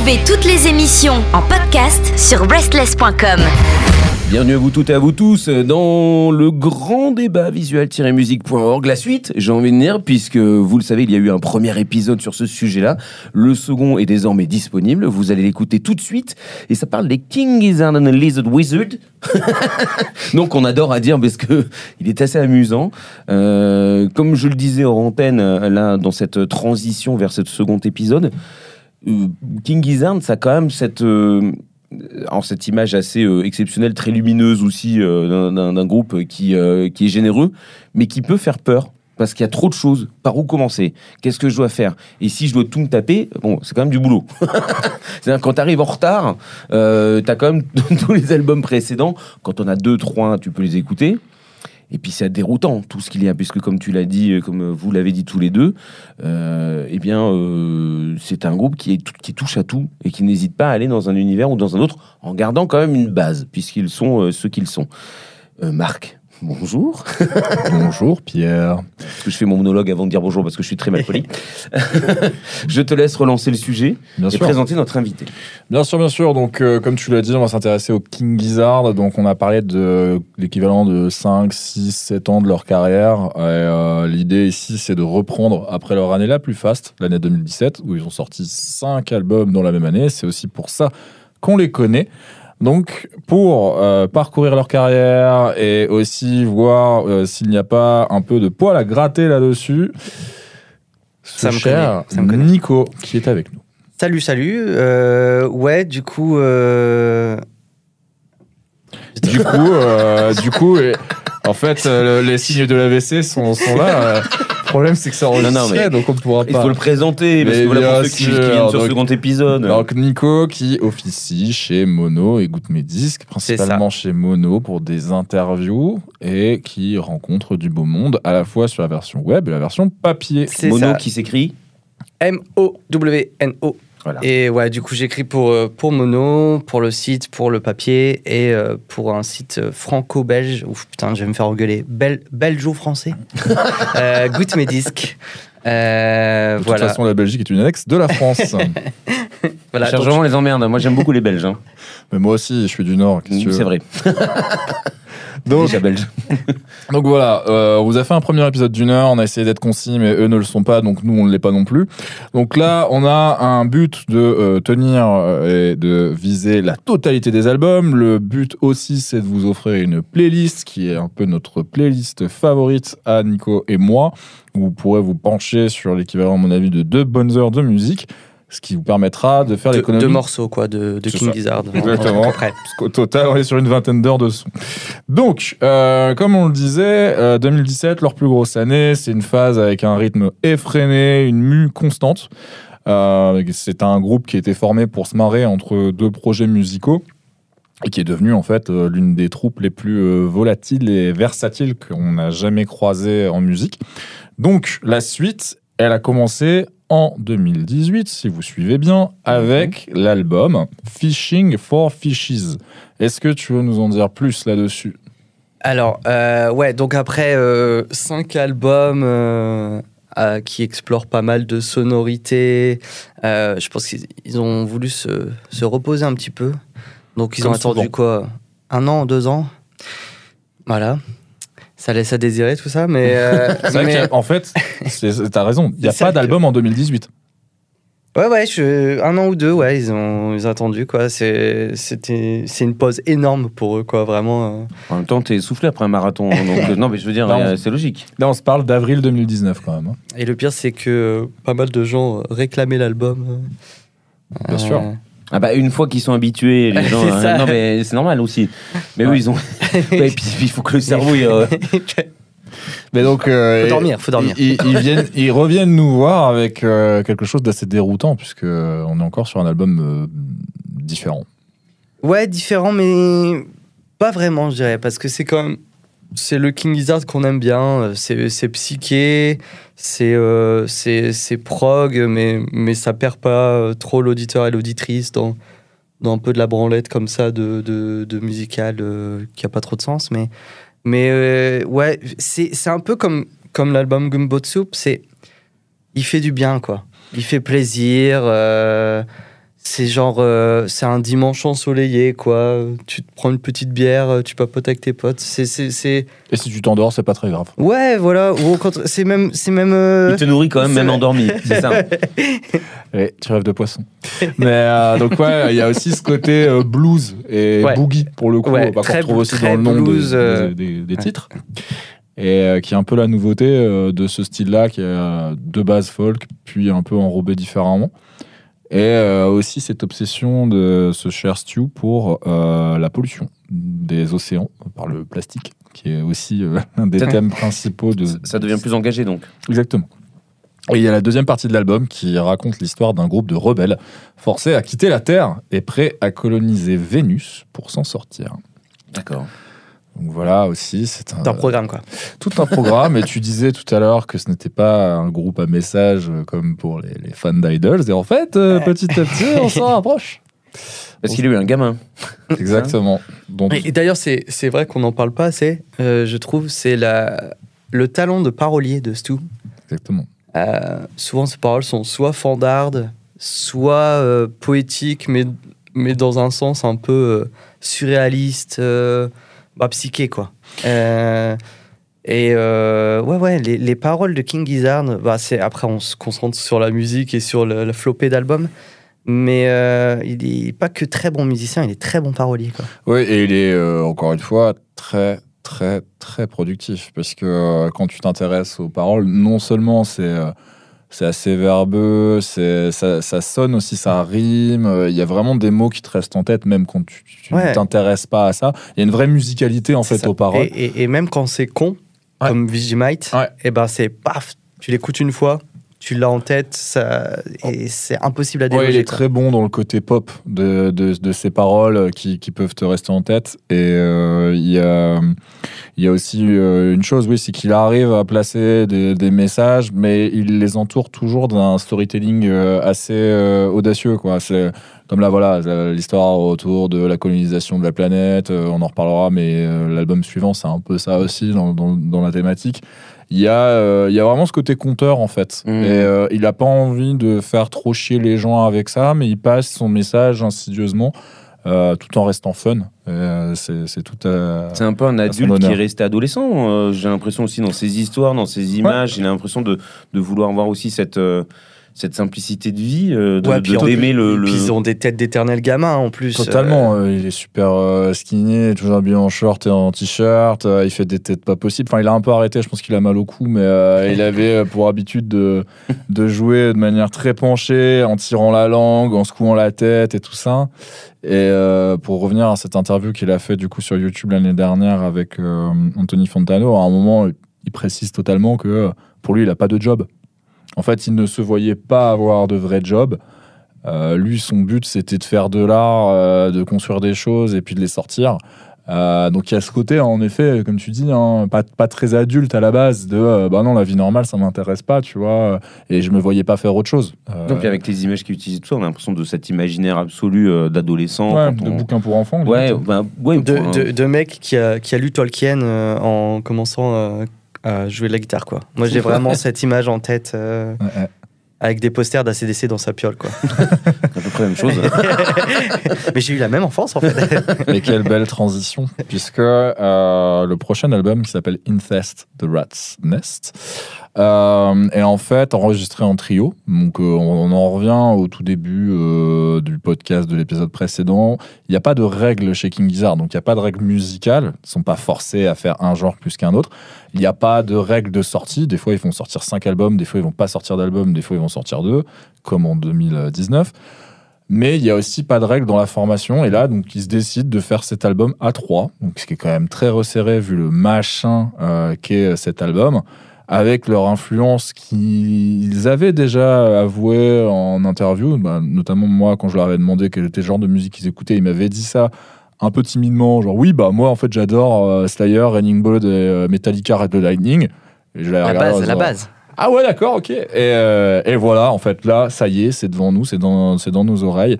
Retrouvez toutes les émissions en podcast sur restless.com. Bienvenue à vous toutes et à vous tous dans le grand débat visuel-musique.org. La suite, j'ai envie de dire, puisque vous le savez, il y a eu un premier épisode sur ce sujet-là. Le second est désormais disponible. Vous allez l'écouter tout de suite. Et ça parle des King Gizzard and the Lizard Wizard. Donc on adore à dire parce que il est assez amusant. Euh, comme je le disais en antenne, là, dans cette transition vers ce second épisode, euh, King Gizzard, ça a quand même cette... Euh, en cette image assez euh, exceptionnelle, très lumineuse aussi euh, d'un- groupe qui, euh, qui est généreux, mais qui peut faire peur. Parce qu'il y a trop de choses. Par où commencer? Qu'est-ce que je dois faire? Et si je dois tout me taper, bon, c'est quand même du boulot. C'est-à-dire quand tu arrives en retard, euh, tu as quand même tous les albums précédents. Quand on a deux, trois, tu peux les écouter. Et puis c'est déroutant tout ce qu'il y a, puisque comme tu l'as dit, euh, comme vous l'avez dit tous les deux, euh, eh bien euh, c'est un groupe qui, touche à tout et qui n'hésite pas à aller dans un univers ou dans un autre en gardant quand même une base, puisqu'ils sont euh, ceux qu'ils sont. Euh, Marc, bonjour. Bonjour Pierre. Parce que je fais mon monologue avant de dire bonjour parce que je suis très mal poli. je te laisse relancer le sujet Bien et sûr. présenter notre invité. Bien sûr, bien sûr. Donc, euh, comme tu l'as dit, on va s'intéresser au King Gizzard. Donc, on a parlé de l'équivalent de 5, 6, 7 ans de leur carrière. Euh, L'idée ici, c'est de reprendre après leur année la plus faste, l'année 2017, où ils ont sorti 5 albums dans la même année. C'est aussi pour ça qu'on les connaît. Donc, pour euh, parcourir leur carrière et aussi voir euh, s'il n'y a pas un peu de poil à gratter là-dessus, ce Ça cher ça me. Nico qui est avec nous. Salut, salut. Euh, ouais, du coup. Du coup, du coup, en fait, le- les signes de l'AVC sont, sont là. Le problème, c'est que ça non, enregistrait, mais donc on ne pourra Il pas. faut le présenter, parce Mais que voilà pour ceux qui, qui viennent sur ce second épisode. Donc Nico qui officie chez Mono, écoute mes disques, principalement chez Mono pour des interviews et qui rencontre du beau monde à la fois sur la version web et la version papier. C'est Mono ça. qui s'écrit M-O-W-N-O. Voilà. Et ouais, du coup, j'écris pour, euh, pour Mono, pour le site, pour le papier et euh, pour un site euh, franco-belge. Ouf, putain, je vais me faire engueuler. Bel, belgeo-français. euh, goûte mes disques. Euh, De toute voilà. façon, la Belgique est une annexe de la France. voilà. Vraiment les emmerdes. Moi, j'aime beaucoup les Belges. hein. Mais moi aussi, je suis du Nord. qu'est-ce que tu veux C'est vrai. Donc, Déjà belge. Donc voilà, euh, on vous a fait un premier épisode d'une heure, on a essayé d'être concis, mais eux ne le sont pas, donc nous on ne l'est pas non plus. Donc là, on a un but de euh, tenir euh, et de viser la totalité des albums. Le but aussi, c'est de vous offrir une playlist qui est un peu notre playlist favorite à Nico et moi, où vous pourrez vous pencher sur l'équivalent, à mon avis, de deux bonnes heures de musique, ce qui vous permettra de faire l'économie. deux morceaux, quoi, de, de King. Gizzard. Exactement. Près. Parce qu'au total, on est sur une vingtaine d'heures de son. Donc, euh, comme on le disait, euh, 2017, leur plus grosse année, c'est une phase avec un rythme effréné, une mue constante. Euh, c'est un groupe qui a été formé pour se marrer entre deux projets musicaux et qui est devenu en fait euh, l'une des troupes les plus euh, volatiles et versatiles qu'on a jamais croisées en musique. Donc, la suite, elle a commencé en 2018, si vous suivez bien, avec l'album Fishing for Fishes. Est-ce que tu veux nous en dire plus là-dessus? Alors, euh, ouais, donc après euh, cinq albums euh, qui explorent pas mal de sonorités, je pense qu'ils ils ont voulu se, se reposer un petit peu. Donc, ils Comme ont attendu quoi? Un an, deux ans? Voilà. Ça laisse à désirer tout ça, mais. euh, C'est vrai mais- qu'en fait, t'as raison, il n'y a pas d'album en 2018. Ouais, ouais, je- un an ou deux, ouais, ils ont, ils ont attendu, quoi. C'est c'était- c'est une pause énorme pour eux, quoi, vraiment. euh. En même temps, t'es essoufflé après un marathon. donc, euh, non, mais je veux dire, euh, c'est logique. Là, on se parle d'avril 2019 quand même. hein. Et le pire, c'est que pas mal de gens réclamaient l'album. euh. Bien sûr. Ah bah une fois qu'ils sont habitués, les gens. C'est euh, ça. non mais c'est normal aussi. Mais Ouais. eux ils ont. Ouais, et puis il faut que le cerveau. il, euh, Mais donc, euh, Faut dormir, faut dormir. Ils, ils viennent, ils reviennent nous voir avec euh, quelque chose d'assez déroutant, puisque euh, on est encore sur un album euh, différent. Ouais, différent, mais pas vraiment, je dirais, parce que c'est quand même. C'est le King Gizzard qu'on aime bien, euh, c'est psyché, c'est euh, prog, mais, mais ça perd pas euh, trop l'auditeur et l'auditrice dans, dans un peu de la branlette comme ça de, de, musical euh, qui a pas trop de sens. Mais, mais ouais, c'est un peu comme, comme l'album Gumbo Soup, il fait du bien, quoi. Il fait plaisir. C'est genre, euh, c'est un dimanche ensoleillé, quoi. Tu te prends une petite bière, euh, tu papotes avec tes potes. C'est, c'est, c'est... Et si tu t'endors, c'est pas très grave. Ouais, voilà. Ou au contraire, c'est même, c'est même. euh, Il te nourrit quand même, c'est même endormi. C'est ça. Et tu rêves de poisson. Mais euh, donc ouais, il y a aussi ce côté euh, blues et Ouais. boogie pour le coup, Ouais, bah, qu'on très retrouve bl- aussi dans le nom des- blues, des, euh, des- des ouais. titres. Et euh, qui est un peu la nouveauté euh, de ce style-là, qui est euh, de base folk, puis un peu enrobé différemment. Et euh, aussi cette obsession de ce cher Stu pour euh, la pollution des océans par le plastique, qui est aussi euh, un des thèmes principaux de, Ça devient plus engagé donc. Exactement. Et il y a la deuxième partie de l'album qui raconte l'histoire d'un groupe de rebelles forcés à quitter la Terre et prêts à coloniser Vénus pour s'en sortir. D'accord. Donc voilà aussi, c'est un, un programme, quoi. tout un programme. et tu disais tout à l'heure que ce n'était pas un groupe à message euh, comme pour les, les fans d'idols. Et en fait, euh, petit à petit, on s'en rapproche. Parce qu'il a eu un gamin. Exactement. Donc, Et, et d'ailleurs, c'est, c'est vrai qu'on n'en parle pas assez. euh, je trouve, c'est la, le talent de parolier de Stu. exactement. Euh, souvent, ces paroles sont soit fandardes, soit euh, poétiques, mais, mais dans un sens un peu euh, surréaliste, euh, bah, psyché, quoi. Euh, et euh, ouais, ouais, les, les paroles de King Gizzard, bah, après, on se concentre sur la musique et sur le, la flopée d'albums. Mais euh, il est pas que très bon musicien, il est très bon parolier. Quoi. Oui, et il est encore une fois très très très productif parce que quand tu t'intéresses aux paroles, non seulement c'est c'est assez verbeux, c'est ça, ça sonne aussi, ça rime. euh, Il y a vraiment des mots qui te restent en tête même quand tu, tu Ouais. ne t'intéresses pas à ça. Il y a une vraie musicalité en fait ça. aux paroles. Et, et- et même quand c'est con, Ouais. comme Ouais. et ben c'est paf, tu l'écoutes une fois, tu l'as en tête, ça, et c'est impossible à Ouais, il déloger. est quoi. très bon dans le côté pop de, de, de ces paroles euh, qui, qui peuvent te rester en tête. Et euh, il y, a, il y a aussi euh, une chose, oui, c'est qu'il arrive à placer des, des messages, mais il les entoure toujours d'un storytelling euh, assez euh, audacieux. Quoi. C'est comme là, voilà, l'histoire autour de la colonisation de la planète, on en reparlera, mais l'album suivant, c'est un peu ça aussi dans, dans, dans la thématique. Il y, a, euh, il y a vraiment ce côté conteur en fait. Mhm. Et euh, il n'a pas envie de faire trop chier les gens avec ça, mais il passe son message insidieusement euh, tout en restant fun. Euh, c'est tout à. C'est un peu un adulte qui est resté adolescent. euh, J'ai l'impression aussi dans ses histoires, dans ses images, j'ai l'impression de, de vouloir avoir aussi cette, euh, cette simplicité de vie, euh, de Ouais, de- puis en- d'aimer le. et le- puis ils ont des têtes d'éternels gamins en plus. Totalement, euh, il est super euh, skinny, toujours habillé en short et en t-shirt, euh, il fait des têtes pas possibles. Enfin, il a un peu arrêté, je pense qu'il a mal au cou, mais euh, il avait euh, pour habitude de, de jouer de manière très penchée, en tirant la langue, en secouant la tête et tout ça. Et euh, pour revenir à cette interview qu'il a fait du coup sur YouTube l'année dernière avec euh, Anthony Fontano, à un moment, il précise totalement que euh, pour lui, il n'a pas de job. En fait, il ne se voyait pas avoir de vrai job. Euh, lui, son but, c'était de faire de l'art, euh, de construire des choses et puis de les sortir. Euh, donc il y a ce côté, en effet, comme tu dis, hein, pas, pas très adulte à la base, de euh, bah non, la vie normale, ça m'intéresse pas, tu vois, et je me voyais pas faire autre chose. Euh, Donc avec les images qu'il utilise, tout ça, on a l'impression de cet imaginaire absolu euh, d'adolescent. ouais, de on- bouquins pour enfants. Ouais, bah, ouais, de, pour un- de, de mec qui a, qui a lu Tolkien euh, en commençant euh, jouer de la guitare. Quoi. Moi j'ai vraiment cette image en tête euh, Ouais, ouais. avec des posters d'ACDC dans sa piole. Quoi. à peu près la même chose. Mais j'ai eu la même enfance en fait. Et quelle belle transition, puisque euh, le prochain album qui s'appelle Incest The Rat's Nest euh, est en fait enregistré en trio. Donc euh, on, en revient au tout début euh, du podcast de l'épisode précédent. Il n'y a pas de règles chez King Gizzard, donc il n'y a pas de règles musicales. Ils ne sont pas forcés à faire un genre plus qu'un autre. Il n'y a pas de règles de sortie. Des fois, ils vont sortir cinq albums, des fois, ils vont pas sortir d'album, des fois, ils vont sortir deux, comme en 2019. Mais il y a aussi pas de règles dans la formation. Et là, donc, ils se décident de faire cet album à trois. Donc, ce qui est quand même très resserré vu le machin qu'est cet album. Avec leur influence qu'ils avaient déjà avoué en interview. Bah, notamment moi, quand je leur avais demandé quel était le genre de musique qu'ils écoutaient, ils m'avaient dit ça un peu timidement. Genre, oui, bah, moi, en fait, j'adore euh, Slayer, Raining Blood et euh, Metallica, Red the Lightning. Et je La base, la base. ah ouais, d'accord, ok. Et, euh, et voilà, en fait, là, ça y est, c'est devant nous, c'est dans, c'est dans nos oreilles.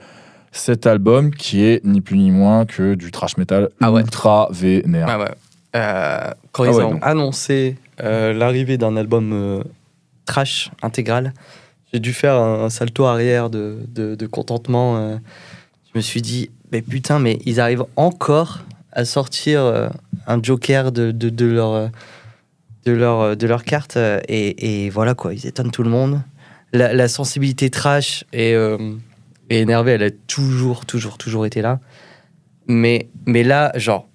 Cet album qui est ni plus ni moins que du trash metal Ah ouais. ultra vénère. Ah ouais. Euh, quand Ah ils ouais, ont donc. annoncé l'arrivée d'un album euh, trash intégral, j'ai dû faire un, un salto arrière de, contentement. euh. je me suis dit, mais putain, mais ils arrivent encore à sortir euh, un joker de, leur, euh, de, leur, euh, de leur carte. euh, Et, voilà quoi, ils étonnent tout le monde. La, sensibilité trash et, euh, et énervée, elle a toujours, toujours, toujours été là. Mais, mais là, genre,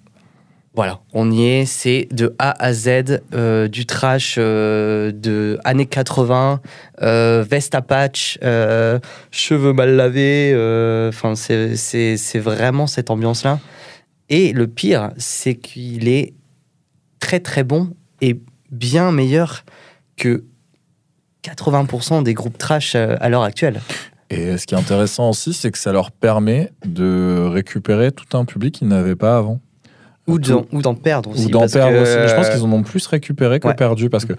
voilà, on y est, c'est de A à Z, euh, du trash euh, de années 80, euh, veste à patch, euh, cheveux mal lavés, enfin, c'est- vraiment cette ambiance-là. Et le pire, c'est qu'il est très très bon et bien meilleur que 80% des groupes trash à l'heure actuelle. Et ce qui est intéressant aussi, c'est que ça leur permet de récupérer tout un public qu'ils n'avaient pas avant. Ou d'en perdre aussi. Ou d'en perdre que, aussi. Mais je pense qu'ils en ont plus récupéré que ouais. perdu parce que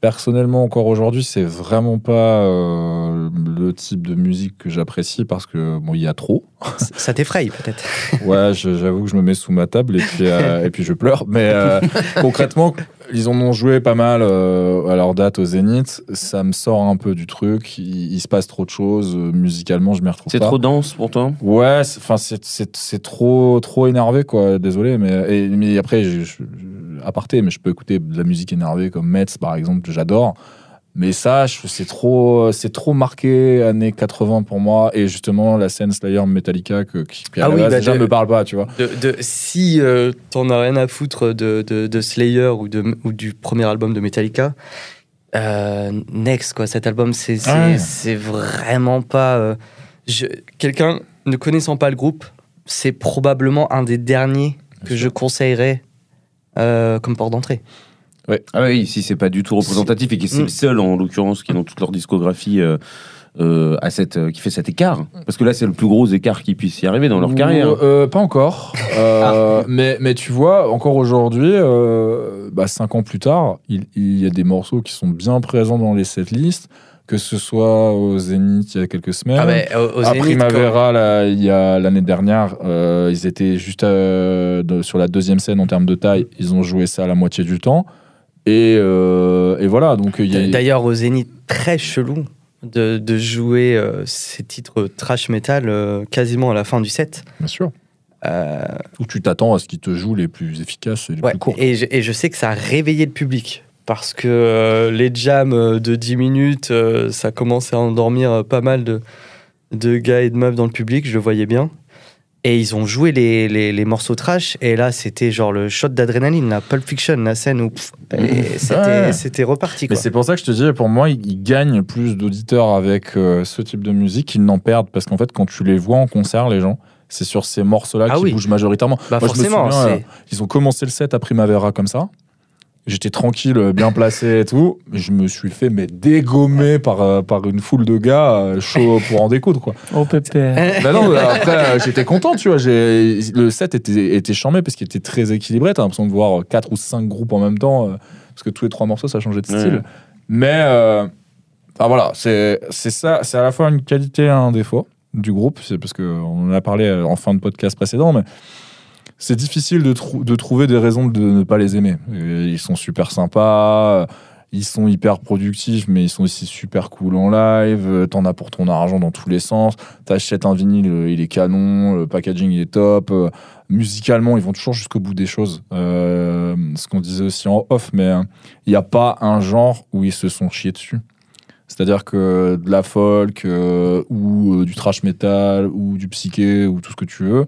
personnellement, encore aujourd'hui, c'est vraiment pas euh, le type de musique que j'apprécie parce que bon, il y a trop. Ça t'effraie peut-être. Ouais, je- j'avoue que je me mets sous ma table et puis, euh, et puis je pleure. Mais euh, concrètement, ils en ont joué pas mal euh, à leur date au Zénith. Ça me sort un peu du truc. Il, il se passe trop de choses. Musicalement, je m'y retrouve C'est pas. trop dense pour toi? Ouais, c'est- enfin c'est c'est c'est trop trop énervé quoi. Désolé, mais et- mais après je, je- je- aparté, mais je peux écouter de la musique énervée comme Metz par exemple, que j'adore. Mais ça, c'est trop c'est trop marqué années 80 pour moi et justement la scène Slayer Metallica que qui à Ah oui, bah, déjà de- me parle pas, tu vois. De, de- si euh, t'en as rien à foutre de, Slayer ou, du premier album de Metallica, euh, Next, quoi, cet album, c'est Ah vraiment pas. euh, Quelqu'un ne connaissant pas le groupe, c'est probablement un des derniers que je conseillerais euh, comme porte d'entrée. Ah oui, si c'est pas du tout représentatif et que c'est Mm. le seul en l'occurrence qui dans toute leur discographie euh, euh, à cette, euh, qui fait cet écart. Parce que là c'est le plus gros écart qui puisse y arriver dans leur carrière. Pas encore. Euh, mais, mais tu vois, encore aujourd'hui, bah, cinq ans plus tard, il, il y a des morceaux qui sont bien présents dans les setlists, que ce soit au Zénith il y a quelques semaines. Ah au, au à Zénith, Primavera, là, il y a l'année dernière, euh, ils étaient juste de- sur la deuxième scène en termes de taille. Ils ont joué ça à la moitié du temps. Et, euh, et voilà, donc il y a. D'ailleurs, au Zénith, très chelou de, de jouer euh, ces titres trash metal euh, quasiment à la fin du set. Bien sûr. Euh, Où tu t'attends à ce qu'ils te jouent les plus efficaces et les Ouais, plus courts. et, je, et je sais que ça a réveillé le public. Parce que euh, les jams de 10 minutes, euh, ça commençait à endormir pas mal de, de gars et de meufs dans le public, je le voyais bien. Et ils ont joué les, les, les morceaux trash, et là c'était genre le shot d'adrénaline, la Pulp Fiction, la scène où c'était Ouais. reparti. Mais c'est pour ça que je te dis, pour moi, ils gagnent plus d'auditeurs avec euh, ce type de musique qu'ils n'en perdent. Parce qu'en fait, quand tu les vois en concert, les gens, c'est sur ces morceaux-là Ah qui oui. bougent majoritairement. Bah Moi, je me forcément, souviens, c'est- Ils ont commencé le set à Primavera comme ça. J'étais tranquille, euh, bien placé et tout. Je me suis fait mais dégommer par, euh, par une foule de gars euh, chauds pour en découdre. Quoi. Oh pépère. Bah non, après, euh, j'étais content, tu vois. j'ai- Le set était, était charmé parce qu'il était très équilibré. T'as l'impression de voir 4 ou 5 groupes en même temps. parce que tous les trois morceaux, ça changeait de Ouais. style. Mais, euh, enfin, voilà, c'est c'est ça. C'est à la fois une qualité et un défaut du groupe. C'est parce qu'on en a parlé en fin de podcast précédent, mais c'est difficile de, trou- de trouver des raisons de ne pas les aimer. Et Ils sont super sympas. Ils sont hyper productifs, mais ils sont aussi super cool en live. Euh, T'en as pour ton argent dans tous les sens. T'achètes un vinyle, euh, il est canon. Le packaging, il est top. Euh, Musicalement, ils vont toujours jusqu'au bout des choses. Euh, ce qu'on disait aussi en off, mais euh, il n'y a pas un genre où ils se sont chiés dessus. C'est-à-dire que de la folk euh, ou euh, du trash metal ou du psyché ou tout ce que tu veux,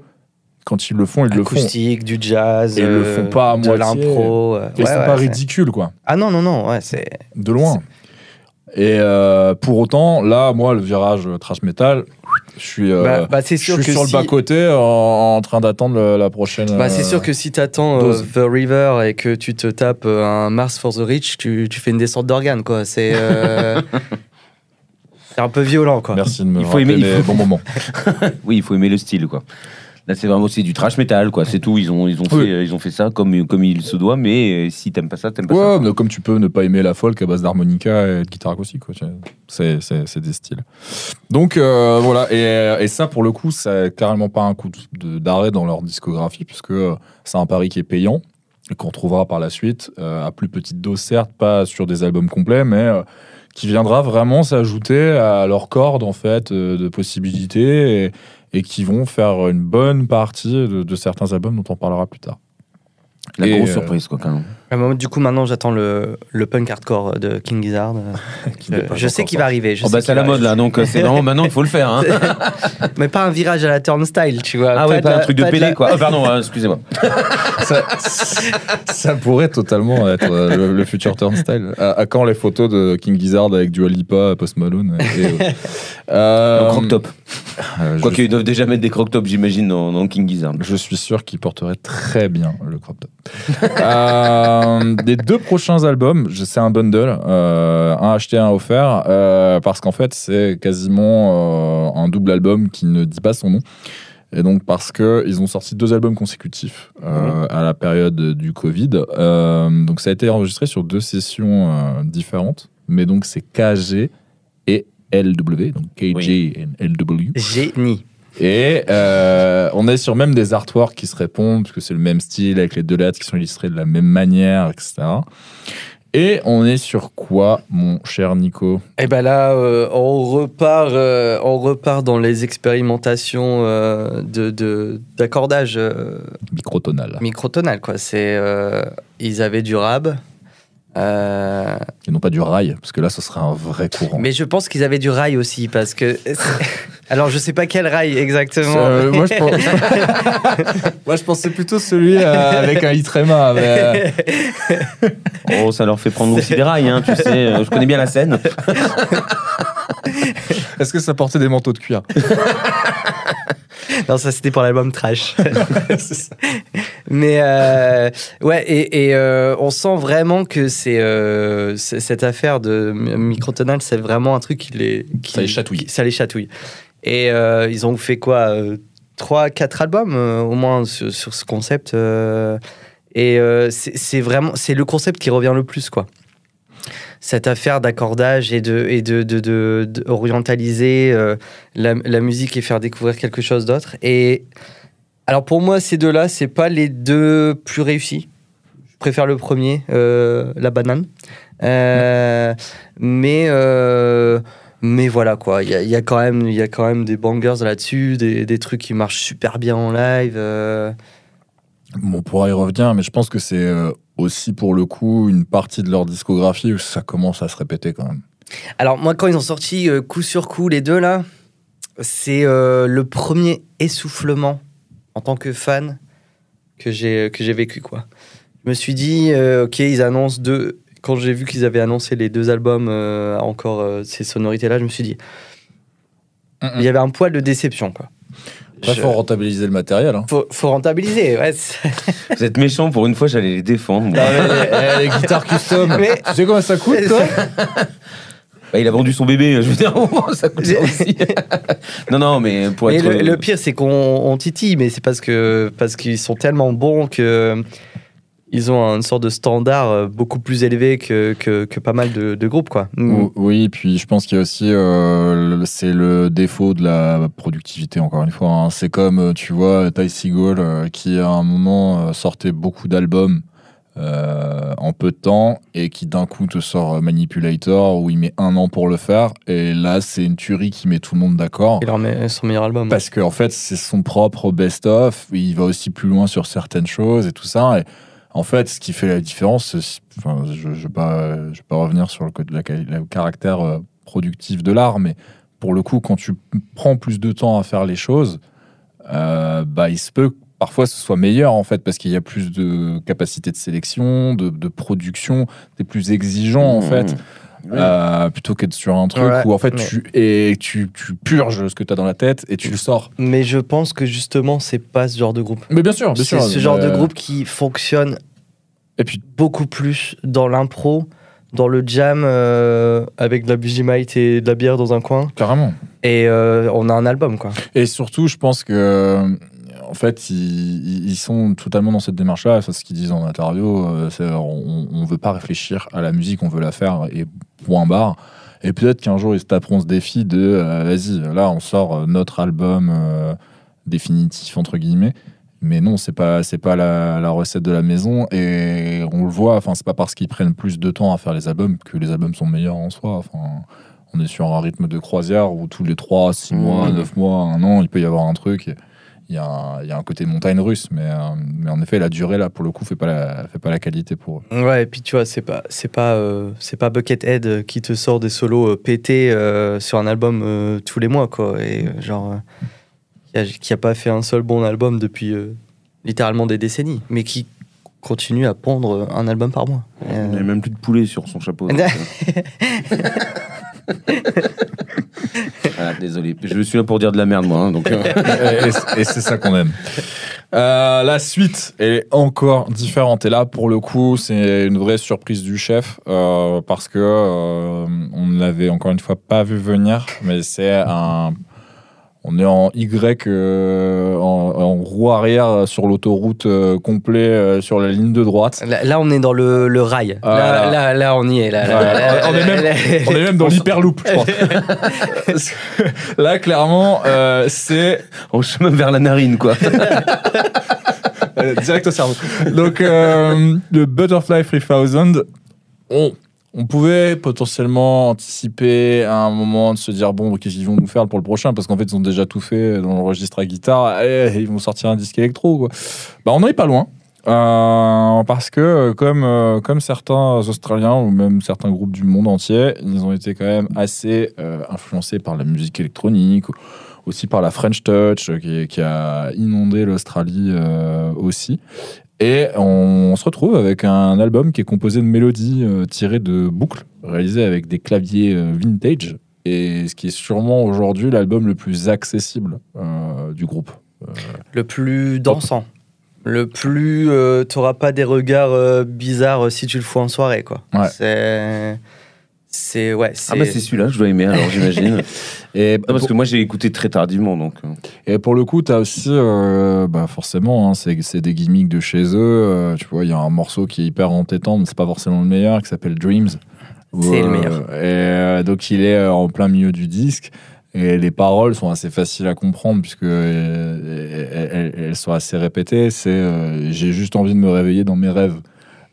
quand ils le font, ils le font. acoustique, du jazz, Et ils le euh, font pas à de moitié. l'impro. euh, Et ouais, c'est ouais, pas ridicule, quoi. Ah non, non, non, ouais, c'est. De loin. Et euh, pour autant, là, moi, le virage trash metal, je suis, euh, Bah, bah, c'est je sûr suis que sur si- le bas-côté en, en train d'attendre la prochaine. Bah, c'est euh, sûr que si t'attends euh. The River et que tu te tapes euh, un Mars for the Rich, tu, tu fais une descente d'organes, quoi. C'est euh, c'est un peu violent, quoi. Merci de me Il faut aimer- il les faut- bons moments. Oui, il faut aimer le style quoi. Là c'est vraiment c'est du trash metal quoi, c'est tout. Ils ont ils ont Oui. fait euh, ils ont fait ça comme comme il se doit, mais euh, si t'aimes pas ça t'aimes pas Ouais, ça. mais comme tu peux ne pas aimer la folk à base d'harmonica et de guitare acoustique, quoi. C'est, c'est, c'est des styles. Donc euh, voilà, et, et ça pour le coup, c'est carrément pas un coup de- d'arrêt dans leur discographie, puisque euh, c'est un pari qui est payant et qu'on retrouvera par la suite, euh, à plus petite dose certes, pas sur des albums complets, mais euh, qui viendra vraiment s'ajouter à leur corde en fait euh, de possibilités et, et qui vont faire une bonne partie de, de certains albums dont on parlera plus tard. La Et, grosse euh, surprise, quoi, quand même. Moi, Du coup, maintenant, j'attends le, le punk hardcore de King Gizzard. Euh, je sais qu'il va arriver. je Oh, bah, c'est à la mode, là, donc euh, c'est vraiment maintenant, il faut le faire. Hein. Mais pas un virage à la turnstile, tu vois. Ah ouais, de pas un truc de la- quoi. Oh, pardon, euh, excusez-moi. ça, ça pourrait totalement être euh, le, le futur turnstile. À, à quand les photos de King Gizzard avec Dua Lipa, Post Malone et, euh, euh, croc-top. euh, je- Quoique, ils doivent déjà mettre des croc-top, j'imagine, dans, dans King Gizzard. Je suis sûr qu'il porterait très bien le crop top. Euh, des deux prochains albums, c'est un bundle, euh, un acheté, un offert, euh, parce qu'en fait c'est quasiment euh, un double album qui ne dit pas son nom. Et donc parce que ils ont sorti deux albums consécutifs euh, à la période du Covid. Donc ça a été enregistré sur deux sessions différentes, mais donc c'est KG et LW, donc KG Oui. et LW. Génie. Et euh, on est sur même des artworks qui se répondent, parce que c'est le même style, avec les deux lettres qui sont illustrées de la même manière, etc. Et on est sur quoi, mon cher Nico? Et ben là, euh, on repart, euh, on repart dans les expérimentations euh, de d'accordage Microtonal. microtonal, quoi. C'est, ils avaient du rab. Euh, Et non pas du rail, parce que là, ce serait un vrai courant. mais je pense qu'ils avaient du rail aussi, parce que. Alors, je sais pas quel rail exactement. Euh, moi, je pense- moi, je pensais plutôt celui euh, avec un Itrema. Mais... Oh, ça leur fait prendre aussi des rails, hein, tu sais. euh, Je connais bien la scène. Est-ce que ça portait des manteaux de cuir? Non, ça c'était pour l'album Trash. Mais euh, ouais, et, et, euh, on sent vraiment que c'est euh, cette affaire de mi- microtonal, c'est vraiment un truc qui les, qui, Ça les chatouille. qui- ça les chatouille. Et euh, ils ont fait quoi euh, Trois, quatre albums euh, au moins sur, sur ce concept. euh, et euh, c'est c'est vraiment c'est le concept qui revient le plus quoi. Cette affaire d'accordage et de et de, de, de- orientaliser euh, la, musique et faire découvrir quelque chose d'autre. Et alors pour moi, ces deux-là, c'est pas les deux plus réussis. Je préfère le premier, euh, la banane. Euh, mais mais voilà quoi, il y a, quand même il y a quand même des bangers là-dessus, des, des trucs qui marchent super bien en live. Bon, on pourra y revenir, mais je pense que c'est aussi pour le coup une partie de leur discographie où ça commence à se répéter quand même. Alors moi, quand ils ont sorti euh, coup sur coup les deux là, c'est euh, le premier essoufflement en tant que fan que j'ai que j'ai vécu quoi. Je me suis dit euh, ok ils annoncent deux. Quand j'ai vu qu'ils avaient annoncé les deux albums euh, encore euh, ces sonorités là, je me suis dit il y avait un poil de déception quoi. Je- faut rentabiliser le matériel. Hein. faut, faut rentabiliser. Ouais, Vous êtes méchants, pour une fois, j'allais les défendre. moi. les, guitares custom. Mais- Tu sais combien ça coûte, toi Bah, il a vendu son bébé, je veux dire, ça coûte ça aussi. non, non, mais pour Mais être. le, le pire, c'est qu'on on titille, mais c'est parce que parce qu'ils sont tellement bons que ils ont une sorte de standard euh, beaucoup plus élevé que, que, que pas mal de, de groupes, quoi. Ou- Oui, puis je pense qu'il y a aussi, euh, c'est le défaut de la productivité, encore une fois. hein. C'est comme, euh, tu vois, Ty Seagull, euh, qui à un moment sortait beaucoup d'albums euh, en peu de temps et qui d'un coup te sort Manipulator où il met un an pour le faire. Et là, c'est une tuerie qui met tout le monde d'accord. Il leur met son meilleur album. Parce qu'en fait, c'est son propre best-of. Il va aussi plus loin sur certaines choses et tout ça. Et en fait, ce qui fait la différence, enfin, je ne vais, pas- je vais pas revenir sur le, co- la- le caractère euh, productif de l'art, mais pour le coup, quand tu prends plus de temps à faire les choses, euh, bah, il se peut que parfois ce soit meilleur en fait, parce qu'il y a plus de capacité de sélection, de, de production, t'es plus exigeant en Mmh. fait. Oui. Euh, plutôt qu'être sur un truc Ouais, où en fait mais- tu, et tu, tu purges ce que tu as dans la tête et tu le sors. Mais je pense que justement, c'est pas ce genre de groupe. Mais bien sûr, C'est ce genre de groupe qui fonctionne Et puis beaucoup plus dans l'impro, dans le jam euh, avec de la Bugimite et de la bière dans un coin. carrément. Et euh, on a un album, quoi. Et surtout, je pense que en fait, ils, ils sont totalement dans cette démarche-là. C'est ce qu'ils disent en interview. on, on veut pas réfléchir à la musique, on veut la faire et point barre. Et peut-être qu'un jour ils se taperont ce défi de euh, vas-y, là on sort euh, notre album euh, définitif entre guillemets. Mais non, c'est pas c'est pas la, la recette de la maison et on le voit. Enfin, c'est pas parce qu'ils prennent plus de temps à faire les albums que les albums sont meilleurs en soi. Enfin, on est sur un rythme de croisière où tous les 3, 6 mois, Mhm. 9 mois, un an, il peut y avoir un truc. et Il y, a un, il y a un côté montagne russe, mais, euh, mais en effet, la durée, là, pour le coup, fait pas la, fait pas la qualité pour eux. Ouais, et puis tu vois, c'est pas, c'est pas, euh, c'est pas Buckethead euh, qui te sort des solos euh, pétés euh, sur un album euh, tous les mois, quoi. Et genre, euh, qui, a, qui a pas fait un seul bon album depuis euh, littéralement des décennies, mais qui continue à pondre un album par mois. Il n'y a même plus de poulet sur son chapeau. Voilà, désolé, je suis là pour dire de la merde, moi. hein, donc, euh, et c'est ça qu'on aime. Euh, la suite est encore différente. Et là, pour le coup, c'est une vraie surprise du chef euh, parce que on ne l'avait encore une fois pas vu venir. Mais c'est un. On est en Y, euh, en, en roue arrière sur l'autoroute euh, complet euh, sur la ligne de droite. Là, là, on est dans le, le rail. Ah, là, là. là, là, on y est. Là, on est même- là, On est même dans l'hyperloop, je pense. Là, clairement, euh, c'est en chemin vers la narine, quoi. Direct au cerveau. Donc, euh, le Butterfly 3000, on, on pouvait potentiellement anticiper à un moment de se dire bon, qu'est-ce qu'ils vont nous faire pour le prochain? Parce qu'en fait, ils ont déjà tout fait dans le registre à guitare. Allez, ils vont sortir un disque électro. Quoi. Bah, on n'en est pas loin. Euh, parce que comme, euh, comme certains Australiens ou même certains groupes du monde entier, ils ont été quand même assez euh, influencés par la musique électronique, aussi par la French Touch qui, a inondé l'Australie aussi. Et on se retrouve avec un album qui est composé de mélodies euh, tirées de boucles, réalisées avec des claviers euh, vintage, et ce qui est sûrement aujourd'hui l'album le plus accessible euh, du groupe. le plus dansant. Le plus. T'auras pas des regards bizarres si tu le fous en soirée, quoi. Ouais. C'est. C'est. Ouais, c'est. Ah bah c'est celui-là que je dois aimer, alors j'imagine. Et, Non, parce que moi j'ai écouté très tardivement, donc. euh. Et pour le coup, tu as aussi, euh, bah forcément, hein, c'est c'est des gimmicks de chez eux. euh, tu vois, il y a un morceau qui est hyper entêtant, mais c'est pas forcément le meilleur, qui s'appelle Dreams. Où, C'est le meilleur. Et euh, donc, il est euh, en plein milieu du disque. Et les paroles sont assez faciles à comprendre puisque euh, elles, elles- elles sont assez répétées. C'est euh, j'ai juste envie de me réveiller dans mes rêves.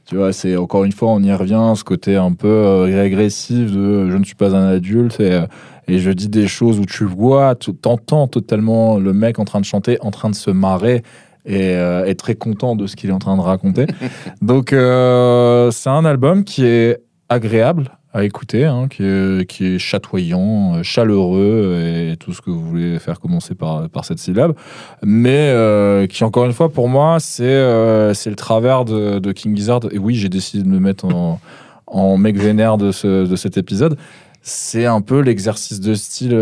Tu vois, c'est encore une fois, on y revient, ce côté un peu euh, régressif de je ne suis pas un adulte et, euh, et je dis des choses où tu vois, tu t'entends totalement le mec en train de chanter, en train de se marrer et euh, est très content de ce qu'il est en train de raconter. Donc, euh, c'est un album qui est agréable à écouter, hein, qui, est, chatoyant, euh, chaleureux et tout ce que vous voulez faire commencer par, cette syllabe, mais euh, qui, encore une fois, pour moi, c'est euh, le travers de, King Gizzard. Et oui, j'ai décidé de me mettre en, en mec vénère de, ce, de cet épisode. C'est un peu l'exercice de style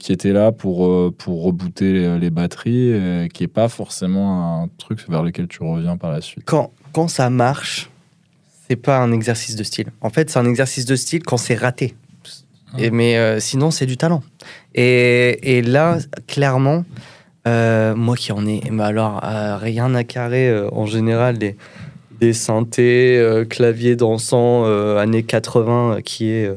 qui était là pour, pour rebooter les, batteries, qui est pas forcément un truc vers lequel tu reviens par la suite. Quand, quand ça marche, c'est pas un exercice de style. En fait, c'est un exercice de style quand c'est raté. Et, mais euh, sinon, c'est du talent. Et, et là, clairement, euh, moi qui en ai, mais alors, euh, rien à carrer en général des, des synthés, claviers dansants années 80, euh, qui est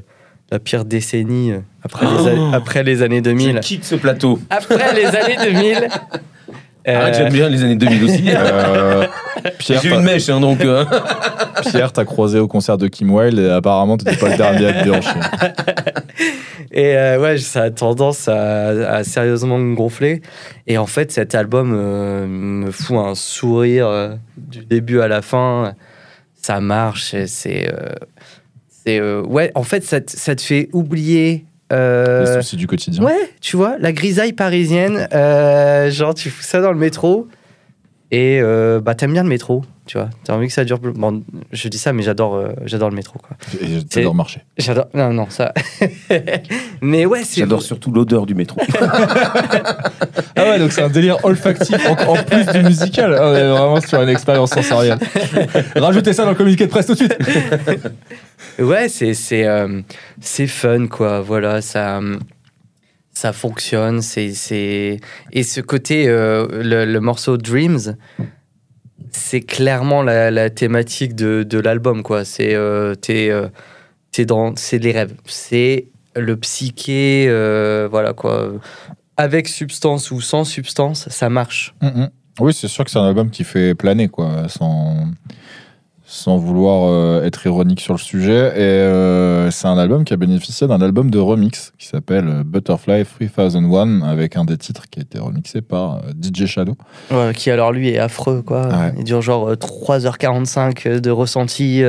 la pire décennie après, les, Oh. après les années Je 2000. quitte ce plateau. Après les années 2000. euh, Arrête, j'aime bien les années 2000 aussi. Euh, Pierre, J'ai t'as- une mèche, hein, donc. euh. Pierre, t'as croisé au concert de Kim Wilde et apparemment t'étais pas le dernier à te déhancher. Et euh, ouais, ça a tendance à, à sérieusement me gonfler. Et en fait, cet album euh, me fout un sourire euh, du début à la fin. Ça marche. et C'est. euh, c'est euh, ouais, en fait, ça, te- ça te fait oublier. Euh, Les soucis du quotidien. ouais, tu vois, la grisaille parisienne. euh, genre, tu fous ça dans le métro. Et euh, bah, t'aimes bien le métro, tu vois. T'as envie que ça dure. plus- Bon, je dis ça, mais j'adore euh, j'adore le métro, quoi. Et j'adore marcher. J'adore. Non, non, ça. mais ouais, c'est. J'adore surtout l'odeur du métro. Ah ouais, donc c'est un délire olfactif en, en plus du musical. Ah ouais, vraiment sur une expérience sensorielle. Rajoutez ça dans le communiqué de presse tout de suite. Ouais, c'est c'est euh, c'est fun quoi. Voilà, ça ça fonctionne. C'est c'est et ce côté euh, le, le morceau Dreams, c'est clairement la, la thématique de, de l'album quoi. C'est euh, euh, dans c'est les rêves. C'est le psyché euh, voilà quoi. Avec substance ou sans substance, ça marche. Oui, c'est sûr que c'est un album qui fait planer, quoi, sans, sans vouloir euh, être ironique sur le sujet. Et euh, c'est un album qui a bénéficié d'un album de remix qui s'appelle euh, Butterfly 3001, avec un des titres qui a été remixé par DJ Shadow. Ouais, qui alors lui est affreux quoi. Ouais. Il dure genre euh, 3h45 de ressenti.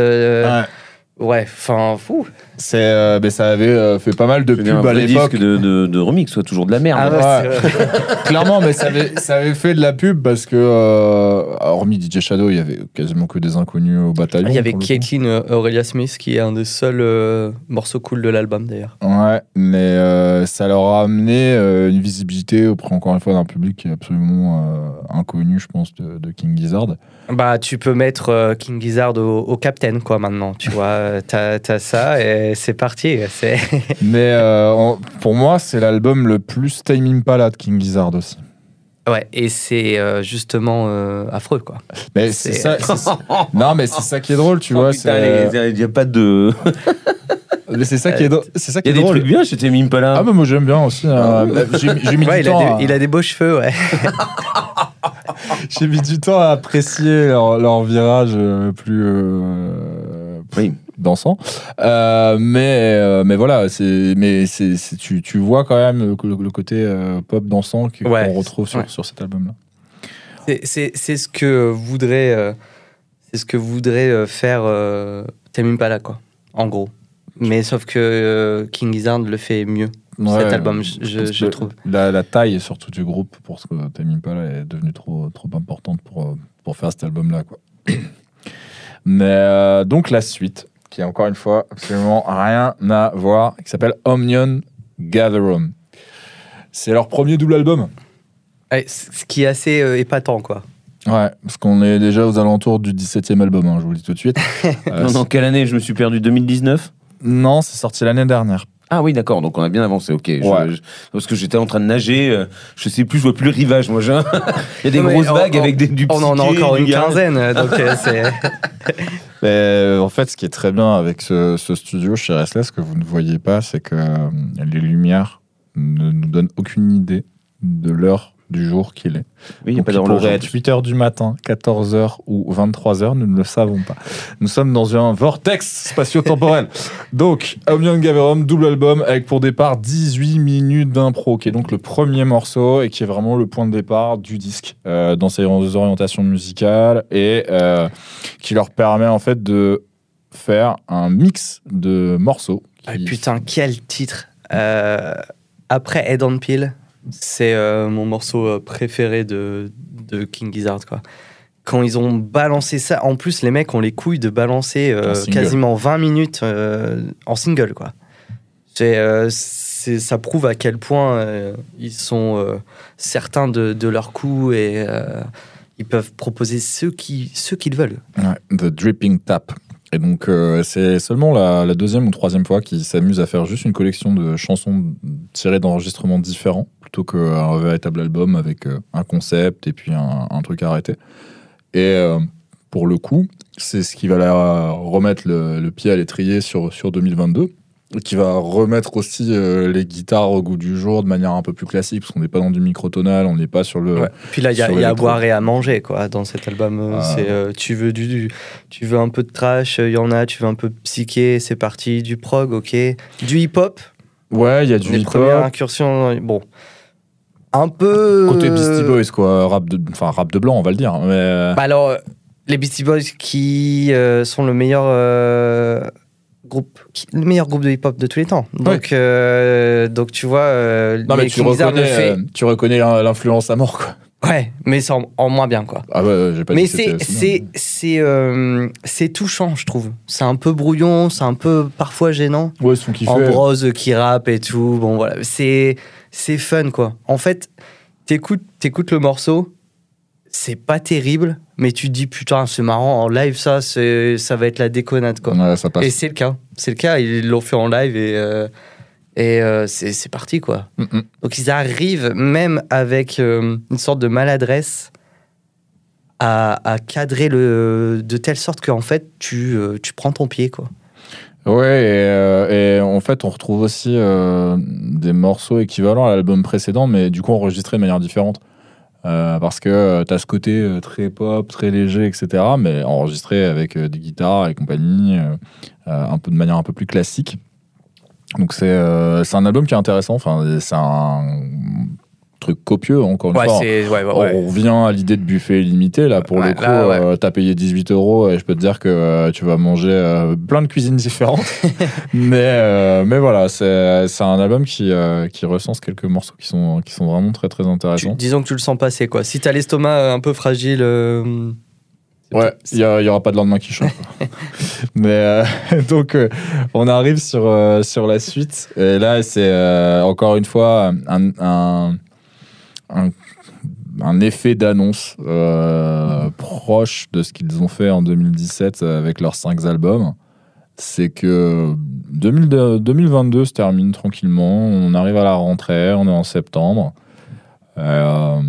Ouais, enfin fou. C'est, euh, mais ça avait euh, fait pas mal de un pubs à vrai l'époque. disque de, de, de remix, soit toujours de la merde. Ah ouais, Ouais. c'est vrai. Clairement, mais ça avait, ça avait fait de la pub parce que, euh, hormis DJ Shadow, il y avait quasiment que des inconnus au bataillon. Il y avait pour le coup. Caitlyn euh, Aurelia Smith qui est un des seuls euh, morceaux cool de l'album d'ailleurs. Ouais, mais euh, ça leur a amené euh, une visibilité auprès, encore une fois, d'un public qui est absolument euh, inconnu, je pense, de, de King Gizzard. Bah tu peux mettre euh, King Gizzard au, au captain quoi maintenant, tu vois. T'as as ça et c'est parti. Mais euh, pour moi, c'est l'album le plus Time Impala de King Gizzard aussi. ouais et c'est euh, justement euh, affreux quoi. Mais c'est ça. non, mais c'est ça qui est drôle, tu Oh, vois. Il n'y a pas de. mais c'est ça qui est drôle. C'est ça Il qui y est a des drôle. trucs bien chez Tim Impala. Ah, bah moi j'aime bien aussi. hein. J'ai j'ai mis Ouais, du il, a temps. des, à- il a des beaux cheveux ouais. J'ai mis du temps à apprécier leur, leur virage euh, plus euh, Oui. Dansant. Euh, mais, euh, mais voilà, mais c'est, tu, tu vois quand même le, côté euh, pop dansant qu'on Ouais, retrouve sur, ouais. sur cet album-là. C'est- ce que voudrait, c'est ce que voudrait faire Tame Impala, quoi, en gros. Mais sauf que King Gizzard le fait mieux, cet album, je, trouve. La, la taille surtout du groupe pour ce que Impala est devenue trop, trop importante pour, pour faire cet album-là. Quoi. Mais euh, donc la suite, qui est encore une fois absolument rien à voir, qui s'appelle Omnion Gatherum. C'est leur premier double album. Ouais, ce qui est assez euh, épatant, quoi. Ouais, parce qu'on est déjà aux alentours du 17e album, hein, je vous le dis tout de suite. Euh, Non, dans quelle année je me suis perdu? 2019 non, c'est sorti l'année dernière. Ah oui, d'accord, donc on a bien avancé, ok. Je- Ouais. je- parce que j'étais en train de nager, euh, je sais plus, je vois plus le rivage, moi. Il y a des Non, grosses on- vagues on- avec des, du On en a encore une gaz. quinzaine, donc euh, c'est. Euh, en fait, ce qui est très bien avec ce, ce studio chez Restless, que vous ne voyez pas, c'est que euh, les lumières ne nous donnent aucune idée de l'heure du jour qu'il est. Oui, il n'y a pas d'horloge. être plus. 8h du matin, 14h ou 23h, nous ne le savons pas. Nous sommes dans un vortex spatio-temporel. donc, Omnium Gaverum, double album, avec pour départ 18 minutes d'impro, qui est donc le premier morceau et qui est vraiment le point de départ du disque euh, dans ses orientations musicales et euh, qui leur permet en fait de faire un mix de morceaux. Ah, putain, quel titre Euh, Après Head on Peel, c'est euh, mon morceau euh, préféré de, de King Gizzard, quoi. Quand ils ont balancé ça, en plus, les mecs ont les couilles de balancer euh, quasiment 20 minutes euh, en single, quoi. C'est, ça prouve à quel point ils sont certains de, de leur coup et ils peuvent proposer ce qu'ils ce qu'ils veulent. Ouais, The Dripping Tap. Et donc, euh, c'est seulement la, deuxième ou troisième fois qu'ils s'amusent à faire juste une collection de chansons tirées d'enregistrements différents, plutôt qu'un véritable album avec euh, un concept et puis un, un truc arrêté. Et euh, pour le coup, c'est ce qui va la remettre le, le pied à l'étrier sur, sur 2022. Qui va remettre aussi euh, les guitares au goût du jour de manière un peu plus classique, parce qu'on n'est pas dans du microtonal, on n'est pas sur le, Ouais. Puis là, il y a, y à boire et à manger quoi dans cet album. Euh, Ah. C'est euh, tu veux du, du- tu veux un peu de trash, il y en a. Tu veux un peu de psyché, c'est parti. Du prog, ok. Du hip hop. Ouais, il y a du Les hip premières hop. incursions, bon, un peu. Côté Beastie Boys, quoi. Rap de, enfin, rap de blanc, on va le dire. Mais... Bah alors, les Beastie Boys qui euh, sont le meilleur groupe, le meilleur groupe de hip hop de tous les temps. Donc, euh, donc tu vois, euh, non, mais les tu reconnais, fait. euh, tu reconnais l'in- l'influence à mort, quoi. Ouais, mais c'est en, en moins bien quoi. Ah ouais, j'ai pas Mais c'est c'est euh, c'est touchant, je trouve. C'est un peu brouillon, c'est un peu parfois gênant. Ouais, son kiffé. Ambrose qui rappe et tout. Bon voilà, c'est c'est fun quoi. En fait, t'écoutes t'écoutes le morceau, c'est pas terrible, mais tu te dis putain c'est marrant en live ça ça va être la déconnade quoi. Ouais, ça passe. Et c'est le cas, c'est le cas. Ils l'ont fait en live et euh, et euh, c'est parti quoi. Mm, mm. Donc ils arrivent même avec euh, une sorte de maladresse à, à cadrer le de telle sorte qu'en fait tu, tu prends ton pied quoi. Ouais, et, euh, et en fait, on retrouve aussi euh, des morceaux équivalents à l'album précédent, mais du coup enregistrés de manière différente. Euh, parce que tu as ce côté euh, très pop, très léger, etc. Mais enregistré avec euh, des guitares et compagnie, euh, euh, un peu de manière un peu plus classique. Donc c'est euh, c'est un album qui est intéressant. Enfin, c'est un truc copieux, encore une Ouais, fois. c'est. Ouais, ouais, On revient à l'idée de buffet illimité. Là, pour le coup, euh, t'as payé 18 euros et je peux te dire que euh, tu vas manger euh, plein de cuisines différentes. mais, euh, mais voilà, c'est un album qui, qui recense quelques morceaux qui sont, qui sont vraiment très très Tu- intéressants. disons que tu le sens passer, quoi. Si t'as l'estomac un peu fragile. Ouais, il y, a- il y aura pas de lendemain qui change. quoi. Mais euh, donc, euh, on arrive sur, euh, sur la suite. Et là, c'est encore une fois un, un, un, un effet d'annonce euh, proche de ce qu'ils ont fait en 2017 avec leurs cinq albums. C'est que 2000 2022 se termine tranquillement. On arrive à la rentrée, on est en septembre. Euh,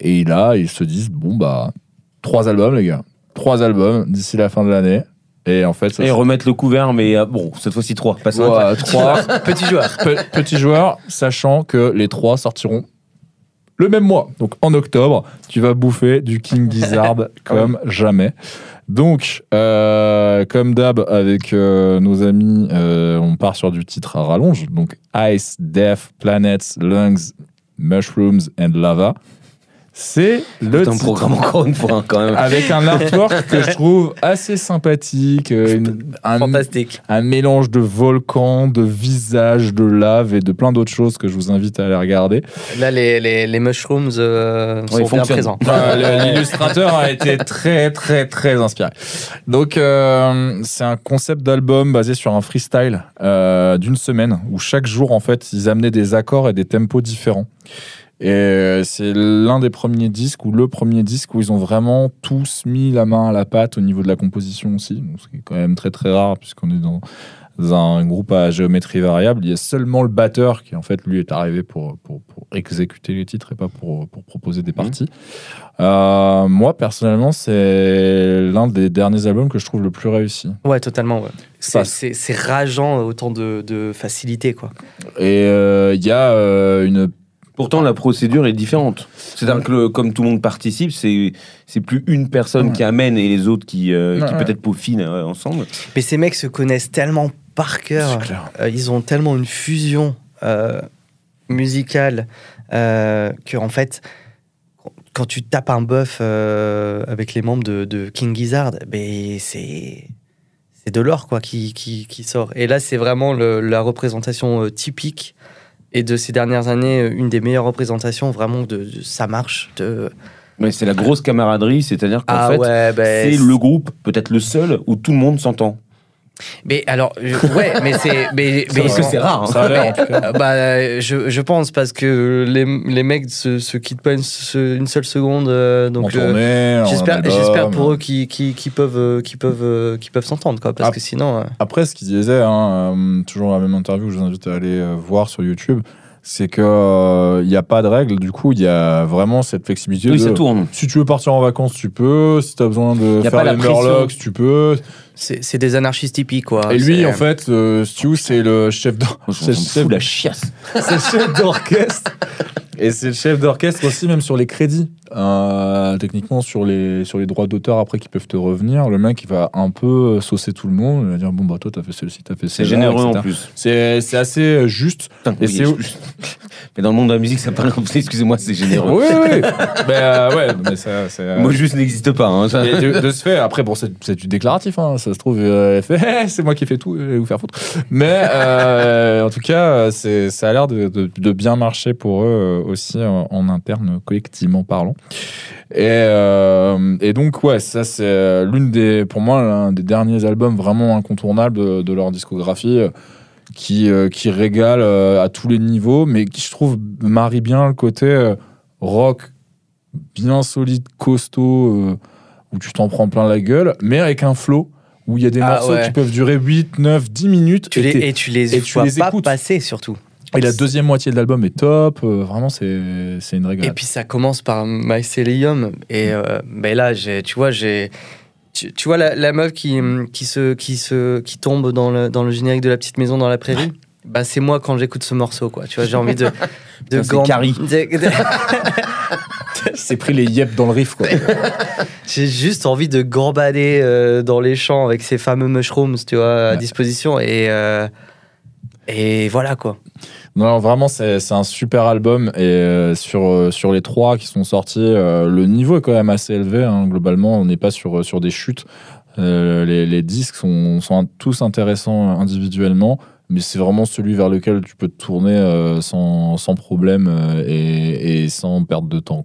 et là, ils se disent bon, bah trois albums, les gars. Trois albums d'ici la fin de l'année. Et en fait, ça Et se- remettre le couvert, mais euh, bon, cette fois-ci trois. Pas. Ouais, trois Petit joueur. pe- petits joueurs, sachant que les trois sortiront le même mois. Donc en octobre, tu vas bouffer du King Gizzard comme jamais. Donc, euh, comme d'hab, avec euh, nos amis, euh, on part sur du titre à rallonge. Donc Ice, Death, Planets, Lungs, Mushrooms and Lava. C'est le C'est un titre programme encore une fois, hein, quand même. avec un artwork que je trouve assez sympathique, euh, une- un, Fantastique. un mélange de volcans, de visages, de lave et de plein d'autres choses que je vous invite à aller regarder. Là, les, les, les mushrooms euh, Ouais, sont ils bien présents. L'illustrateur a été très très très inspiré. Donc euh, c'est un concept d'album basé sur un freestyle euh, d'une semaine où chaque jour en fait ils amenaient des accords et des tempos différents. Et euh, c'est l'un des premiers disques ou le premier disque où ils ont vraiment tous mis la main à la pâte au niveau de la composition aussi. Ce qui est quand même très très rare puisqu'on est dans un groupe à géométrie variable. Il y a seulement le batteur qui en fait lui est arrivé pour, pour, pour exécuter les titres et pas pour, pour proposer des parties. Euh, moi personnellement c'est l'un des derniers albums que je trouve le plus réussi. Ouais, totalement. Ouais. C'est- rageant, autant de, de facilité, quoi. Et euh, il y a euh, une Pourtant, la procédure est différente. C'est-à-dire que, le- comme tout le monde participe, c'est c'est plus une personne Ouais. qui amène et les autres qui, euh, qui ouais. peut-être peaufinent euh, ensemble. Mais ces mecs se connaissent tellement par cœur. Euh, ils ont tellement une fusion musicale que en fait quand tu tapes un bœuf avec les membres de, de King Gizzard ben c'est c'est de l'or quoi qui, qui, qui sort et là c'est vraiment le- la représentation typique et de ces dernières années une des meilleures représentations vraiment de, de ça marche de Mais c'est la grosse camaraderie, c'est-à-dire qu'en ah fait, ouais ben, c'est le groupe, peut-être le seul, où tout le monde s'entend. Mais alors je- ouais mais c'est mais, mais Parce que c'est rare. hein. Ça a l'air en tout cas. Euh, Bah, je, je pense parce que les, les mecs se, se quittent pas une, se- une seule seconde. euh, en donc, euh, j'espère, j'espère pour eux qui, qui, qui peuvent, euh, qui peuvent, euh, qui peuvent s'entendre, quoi. Parce que sinon, euh, Après, ce qu'il disait, hein, euh, toujours la même interview que je vous invite à aller euh, voir sur YouTube, c'est qu'il n'y a pas de règles. Du coup, il y a vraiment cette flexibilité. Oui, de, ça tourne. Si tu veux partir en vacances, tu peux. Si tu as besoin de faire les. Murlocs, tu peux. c'est, c'est des anarchistes typiques, quoi. Et lui, en fait, euh, Stu, c'est le chef d'or- On c'est le s'en chef fout la chiasse. c'est le chef d'orchestre. Et c'est le chef d'orchestre aussi, même sur les crédits. Euh, techniquement, sur les, sur les droits d'auteur, après, qui peuvent te revenir, le mec, il va un peu saucer tout le monde. Il va dire Bon, bah, toi, t'as fait celle-ci, t'as fait C'est celle-là. généreux etc. en plus. C'est c'est assez euh, juste. Putain, Et oui, c'est où- je- Mais dans le monde de la musique, ça paraît comme ça. Excusez-moi, c'est généreux. Oui, oui. mais, euh, ouais, mais ça, c'est. euh, Moi, juste n'existe pas. hein, ça. de, de ce fait, après, bon, c'est c'est du déclaratif, hein, ça se trouve, euh, Eh, c'est moi qui fais tout, je vais vous faire foutre. Mais euh, en tout cas, c'est ça a l'air de, de- de bien marcher pour eux euh, aussi en, en interne, collectivement parlant. Et, euh, et donc, ouais, ça, c'est euh, l'une des, pour moi, l'un des derniers albums vraiment incontournables de, de leur discographie. euh, Qui, euh, qui régale euh, à tous les niveaux, mais qui, je trouve, marie bien le côté rock bien solide, costaud, où tu t'en prends plein la gueule, mais avec un flow où il y a des Ah, morceaux ouais. qui peuvent durer 8, 9, 10 minutes. Tu et, les, et tu les et tu vois les pas écoutes. passer, surtout. Et la deuxième moitié de l'album est top. euh, vraiment, c'est c'est une Et régalade. puis ça commence par Mycelium. Et euh, ben là, j'ai, tu vois, j'ai. Tu, tu vois la, la meuf qui, qui, se, qui, se, qui tombe dans le, dans le générique de la petite maison dans la prairie bah, C'est moi quand j'écoute ce morceau, quoi. Tu vois, j'ai envie de. de Putain, Carrie. C'est pris les yep dans le riff, quoi. J'ai juste envie de gambader euh, dans les champs avec ces fameux mushrooms, tu vois, à Ouais. disposition. Et, euh, et voilà, quoi. Non, vraiment, c'est un super album. Et euh, sur, euh, sur les trois qui sont sortis, euh, le niveau est quand même assez élevé. hein. Globalement, on n'est pas sur, sur des chutes. Les, les disques sont, tous intéressants individuellement. Mais c'est vraiment celui vers lequel tu peux te tourner sans, sans problème et, et sans perdre de temps.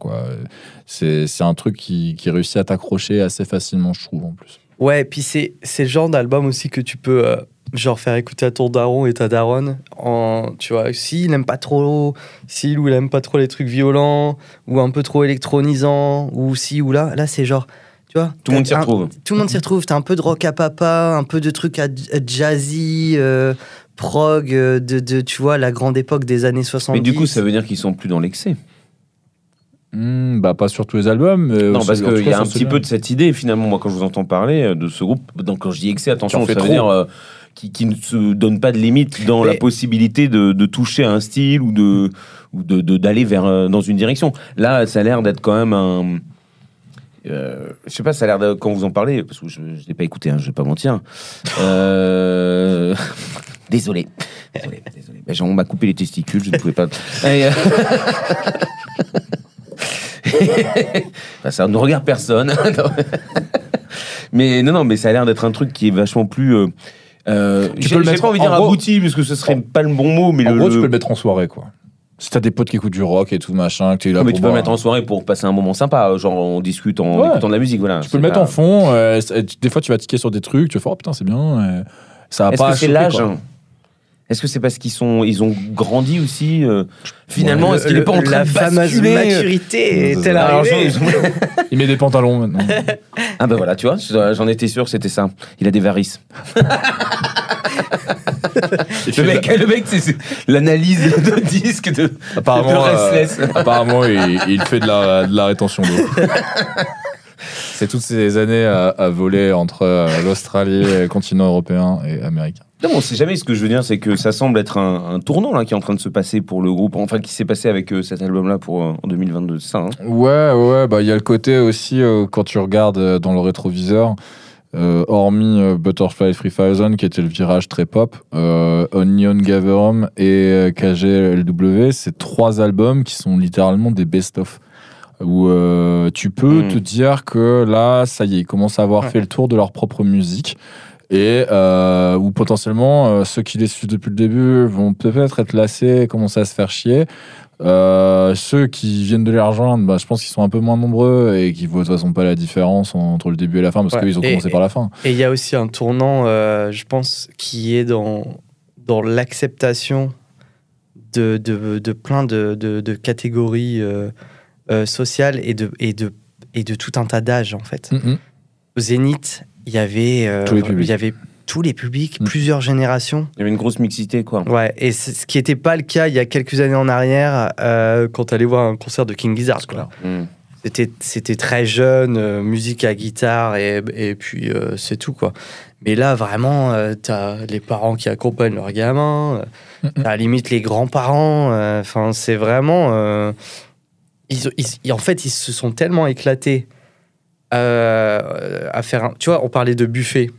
C'est un truc qui, qui réussit à t'accrocher assez facilement, je trouve, en plus. Ouais, puis c'est le genre d'album aussi que tu peux genre faire écouter à ton daron et ta daronne. En, tu vois, s'il aime pas trop, s'il ou il aime pas trop les trucs violents ou un peu trop électronisants ou si ou là, là c'est genre, tu vois. Tout le monde s'y retrouve. Tout le monde s'y retrouve. T'as un peu de rock à papa, un peu de trucs à, à jazzy, euh, prog, euh, de, de, tu vois, la grande époque des années 70. Mais du coup, ça veut dire qu'ils sont plus dans l'excès. Hmm, bah, pas sur tous les albums. Non, parce qu'il y a un petit peu de cette idée, finalement, moi, quand je vous entends parler euh, de ce groupe, donc quand je dis excès, attention, ça veut dire euh, qui, qui ne se donne pas de limite dans Mais- la possibilité de, de toucher un style ou de ou de de- d'aller vers euh, dans une direction. Là, ça a l'air d'être quand même un. euh, je sais pas, ça a l'air de, quand vous en parlez, parce que je ne l'ai pas écouté, hein, je vais pas mentir. Euh, désolé. Désolé, désolé. Ben, on m'a coupé les testicules, je ne pouvais pas. Et, euh, Enfin, ça ne regarde personne. mais non, non, mais ça a l'air d'être un truc qui est vachement plus. Euh, Tu j'ai peux le mettre pas envie de en dire gros- abouti, parce que ce serait en- pas le bon mot, mais En le. gros, tu peux le mettre en soirée, quoi. Si t'as des potes qui écoutent du rock et tout, machin, que tu es là Non, mais pour tu peux le boire mettre en soirée pour passer un moment sympa, genre on discute en Ouais. écoutant de la musique, voilà. Tu peux le mettre en fond. euh, des fois, tu vas tiquer sur des trucs. Tu vas faire, oh putain, c'est bien. euh, ça va Est-ce pas que c'est l'âge hein Est-ce que c'est parce qu'ils sont, ils ont grandi aussi euh, Finalement, Le- est-ce qu'il est le- pas en train la de fameuse maturité est-elle arrivée je- Il met des pantalons maintenant. Ah ben voilà, tu vois, j'en étais sûr, c'était ça. Il a des varices. Le mec, le mec, c'est- c'est l'analyse de disque de, apparemment, de euh, Restless. apparemment il, il fait de la, de la rétention d'eau. C'est toutes ces années à, à voler entre euh, l'Australie, le continent européen et américain. Non, on sait jamais. Ce que je veux dire, c'est que ça semble être un, un tournant là qui est en train de se passer pour le groupe. Enfin, qui s'est passé avec euh, cet album-là pour euh, en 2022. C'est ça. hein? Ouais, ouais, bah il y a le côté aussi quand tu regardes dans le rétroviseur, hormis Butterfly 3000 qui était le virage très pop, Onion Gatherum et KGLW, c'est trois albums qui sont littéralement des best-of. Où euh, tu peux Mm. te dire que là, ça y est, ils commencent à avoir Ouais. fait le tour de leur propre musique. Et euh, où potentiellement, euh, ceux qui les suivent depuis le début vont peut-être être lassés, commencer à se faire chier. Euh, ceux qui viennent de les rejoindre, bah, je pense qu'ils sont un peu moins nombreux et qui voient de toute façon pas la différence entre le début et la fin parce Ouais. qu'ils ont Et- commencé par la fin. Et il y a aussi un tournant, euh, je pense, qui est dans, dans l'acceptation de, de, de plein de, de, de catégories euh, euh, sociales et de, et, de, et de tout un tas d'âges, en fait. Mhm. Au Zénith, il y avait, euh, Tous les publics. il y avait tous les publics, Mm. plusieurs générations. Il y avait une grosse mixité, quoi. Ouais, et ce qui n'était pas le cas il y a quelques années en arrière euh, quand tu allais voir un concert de King Gizzard. Quoi. Mm. C'était, c'était très jeune, euh, musique à guitare et, et puis euh, c'est tout quoi. Mais là vraiment, euh, t'as les parents qui accompagnent leurs gamins, euh, Mhm. t'as limite les grands-parents. euh, Enfin, c'est vraiment. Ils, ils- en fait, ils se sont tellement éclatés euh, à faire. Un, tu vois, on parlait de buffet.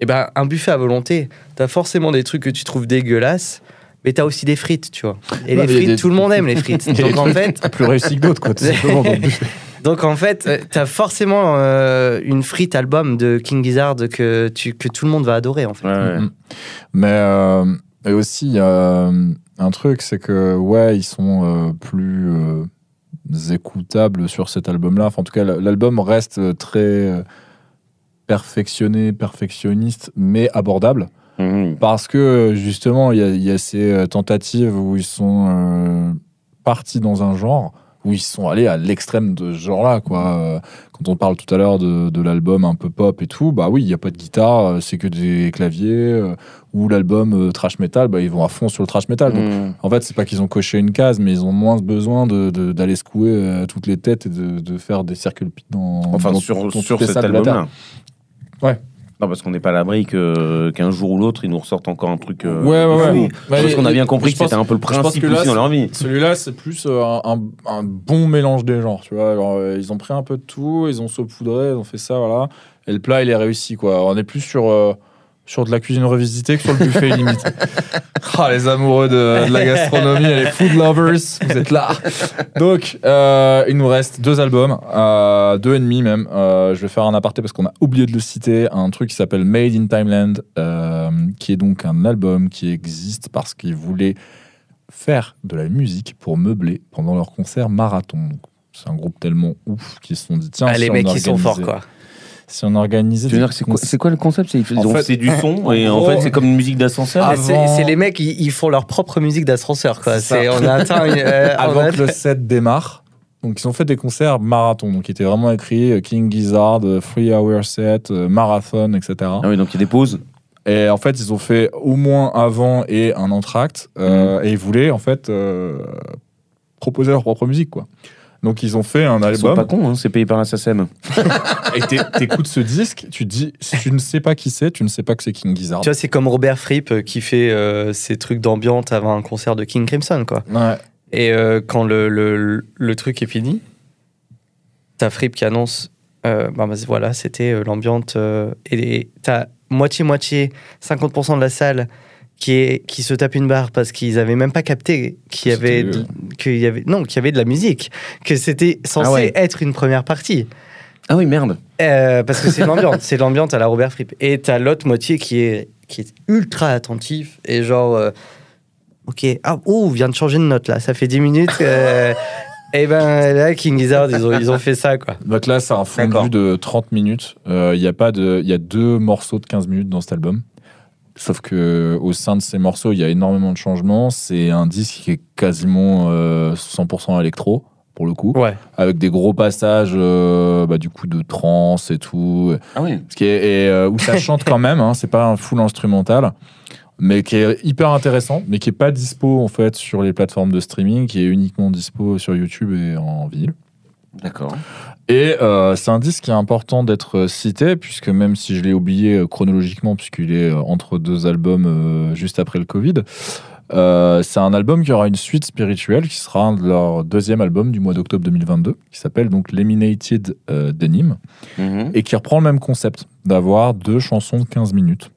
Et ben, un buffet à volonté, t'as forcément des trucs que tu trouves dégueulasses. Mais t'as aussi des frites, tu vois. Et Ouais, les frites, des- tout le monde aime les frites. Donc en fait, plus réussi que d'autres, quoi, tout simplement. donc. donc en fait, t'as forcément euh, une frite album de King Gizzard que, tu, que tout le monde va adorer en fait. Ouais, ouais. Mhm. Mais euh, et aussi, il y a un truc, c'est que, ouais, ils sont euh, plus euh, écoutables sur cet album-là. Enfin, en tout cas, l'album reste très euh, perfectionné, perfectionniste, mais abordable. Mhm. Parce que justement, il y a, il y a ces euh, tentatives où ils sont euh, partis dans un genre, où ils sont allés à l'extrême de ce genre-là. Quoi. Euh, Quand on parle tout à l'heure de, de l'album un peu pop et tout, bah oui, il n'y a pas de guitare, euh, c'est que des claviers. euh, ou l'album trash metal, bah, ils vont à fond sur le trash metal. Donc, Mhm. en fait, c'est pas qu'ils ont coché une case, mais ils ont moins besoin de- de- d'aller secouer toutes les têtes et de, de faire des circuits dans, Enfin, dans- sur, dans sur cet album-là. Non, parce qu'on n'est pas à l'abri que- qu'un jour ou l'autre, ils nous ressortent encore un truc. euh, Ouais, ouais. Bah, Parce qu'on a bien compris que c'était un peu le principe que là, aussi dans leur vie. Celui-là, c'est plus euh, un, un- un bon mélange des genres, tu vois. Alors, euh, ils ont pris un peu de tout, ils ont saupoudré, ils ont fait ça, voilà. Et le plat, il est réussi, quoi. On est plus sur, euh, sur de la cuisine revisitée que sur le buffet limite. Ah, les amoureux de, de la gastronomie et les food lovers, vous êtes là. Donc, euh, il nous reste deux albums, euh, deux et demi même. Euh, je vais faire un aparté parce qu'on a oublié de le citer. Un truc qui s'appelle Made in Timeland, qui est donc un album qui existe parce qu'ils voulaient faire de la musique pour meubler pendant leur concert marathon. C'est un groupe tellement ouf qu'ils se sont dit tiens, Ah, si les mecs, ils sont forts, quoi. Si on organisait. Tu veux dire c'est quoi, concerts- c'est quoi le concept? C'est ils En ont- fait- c'est du son et en gros- fait c'est comme une musique d'ascenseur. Ah, c'est- les mecs, ils, ils font leur propre musique d'ascenseur, quoi. C'est ça. C'est- On a atteint. une- euh, on avant a- que le set démarre. Donc, ils ont fait des concerts marathon. Donc, qui étaient vraiment écrits euh, King Gizzard, euh, Three Hour Set, euh, Marathon, etc. Ah oui, donc il y a des pauses. Et en fait, ils ont fait au moins avant et un entracte. euh, Et ils voulaient, en fait, euh, proposer leur propre musique, quoi. Donc, ils ont fait un Ils sont album. pas cons, hein, c'est payé par la SACEM. Et t'é- t'écoutes ce disque, tu te dis, si tu ne sais pas qui c'est, tu ne sais pas que c'est King Gizzard. Tu vois, c'est comme Robert Fripp euh, qui fait euh, ses trucs d'ambiance avant un concert de King Crimson, quoi. Ouais. Et euh, quand le, le, le truc est fini, t'as Fripp qui annonce euh, bah, bah, voilà, c'était euh, l'ambiance. euh, et t'as moitié-moitié, 50% de la salle qui, est, qui se tape une barre parce qu'ils avaient même pas capté qu'il y avait, de, qu'il y avait, non, qu'il y avait de la musique, que c'était censé Ah ouais. être une première partie. Ah oui, merde. Euh, parce que c'est l'ambiance, c'est l'ambiance à la Robert Fripp. Et t'as l'autre moitié qui est, qui est ultra attentif et genre, euh, ok, ah, oh, vient de changer de note là, ça fait 10 minutes. euh, et ben là, King Gizzard, ils ont, ils ont fait ça quoi. Donc là, c'est un fondu de 30 minutes. Euh, Il y a pas de, il y a deux morceaux de 15 minutes dans cet album. Sauf que au sein de ces morceaux, il y a énormément de changements. C'est un disque qui est quasiment euh, 100% électro pour le coup, Ouais. avec des gros passages, euh, bah, du coup de trance et tout. Ah oui. Ce qui est, et, euh, où ça chante quand même. Hein, c'est pas un full instrumental, mais qui est hyper intéressant, mais qui est pas dispo en fait sur les plateformes de streaming, qui est uniquement dispo sur YouTube et en vinyle. D'accord. Et euh, c'est un disque qui est important d'être cité, puisque même si je l'ai oublié euh, chronologiquement, puisqu'il est euh, entre deux albums euh, juste après le Covid, euh, c'est un album qui aura une suite spirituelle, qui sera un de leur deuxième album du mois d'octobre 2022, qui s'appelle donc Laminated euh, Denim, Mhm. et qui reprend le même concept, d'avoir deux chansons de 15 minutes,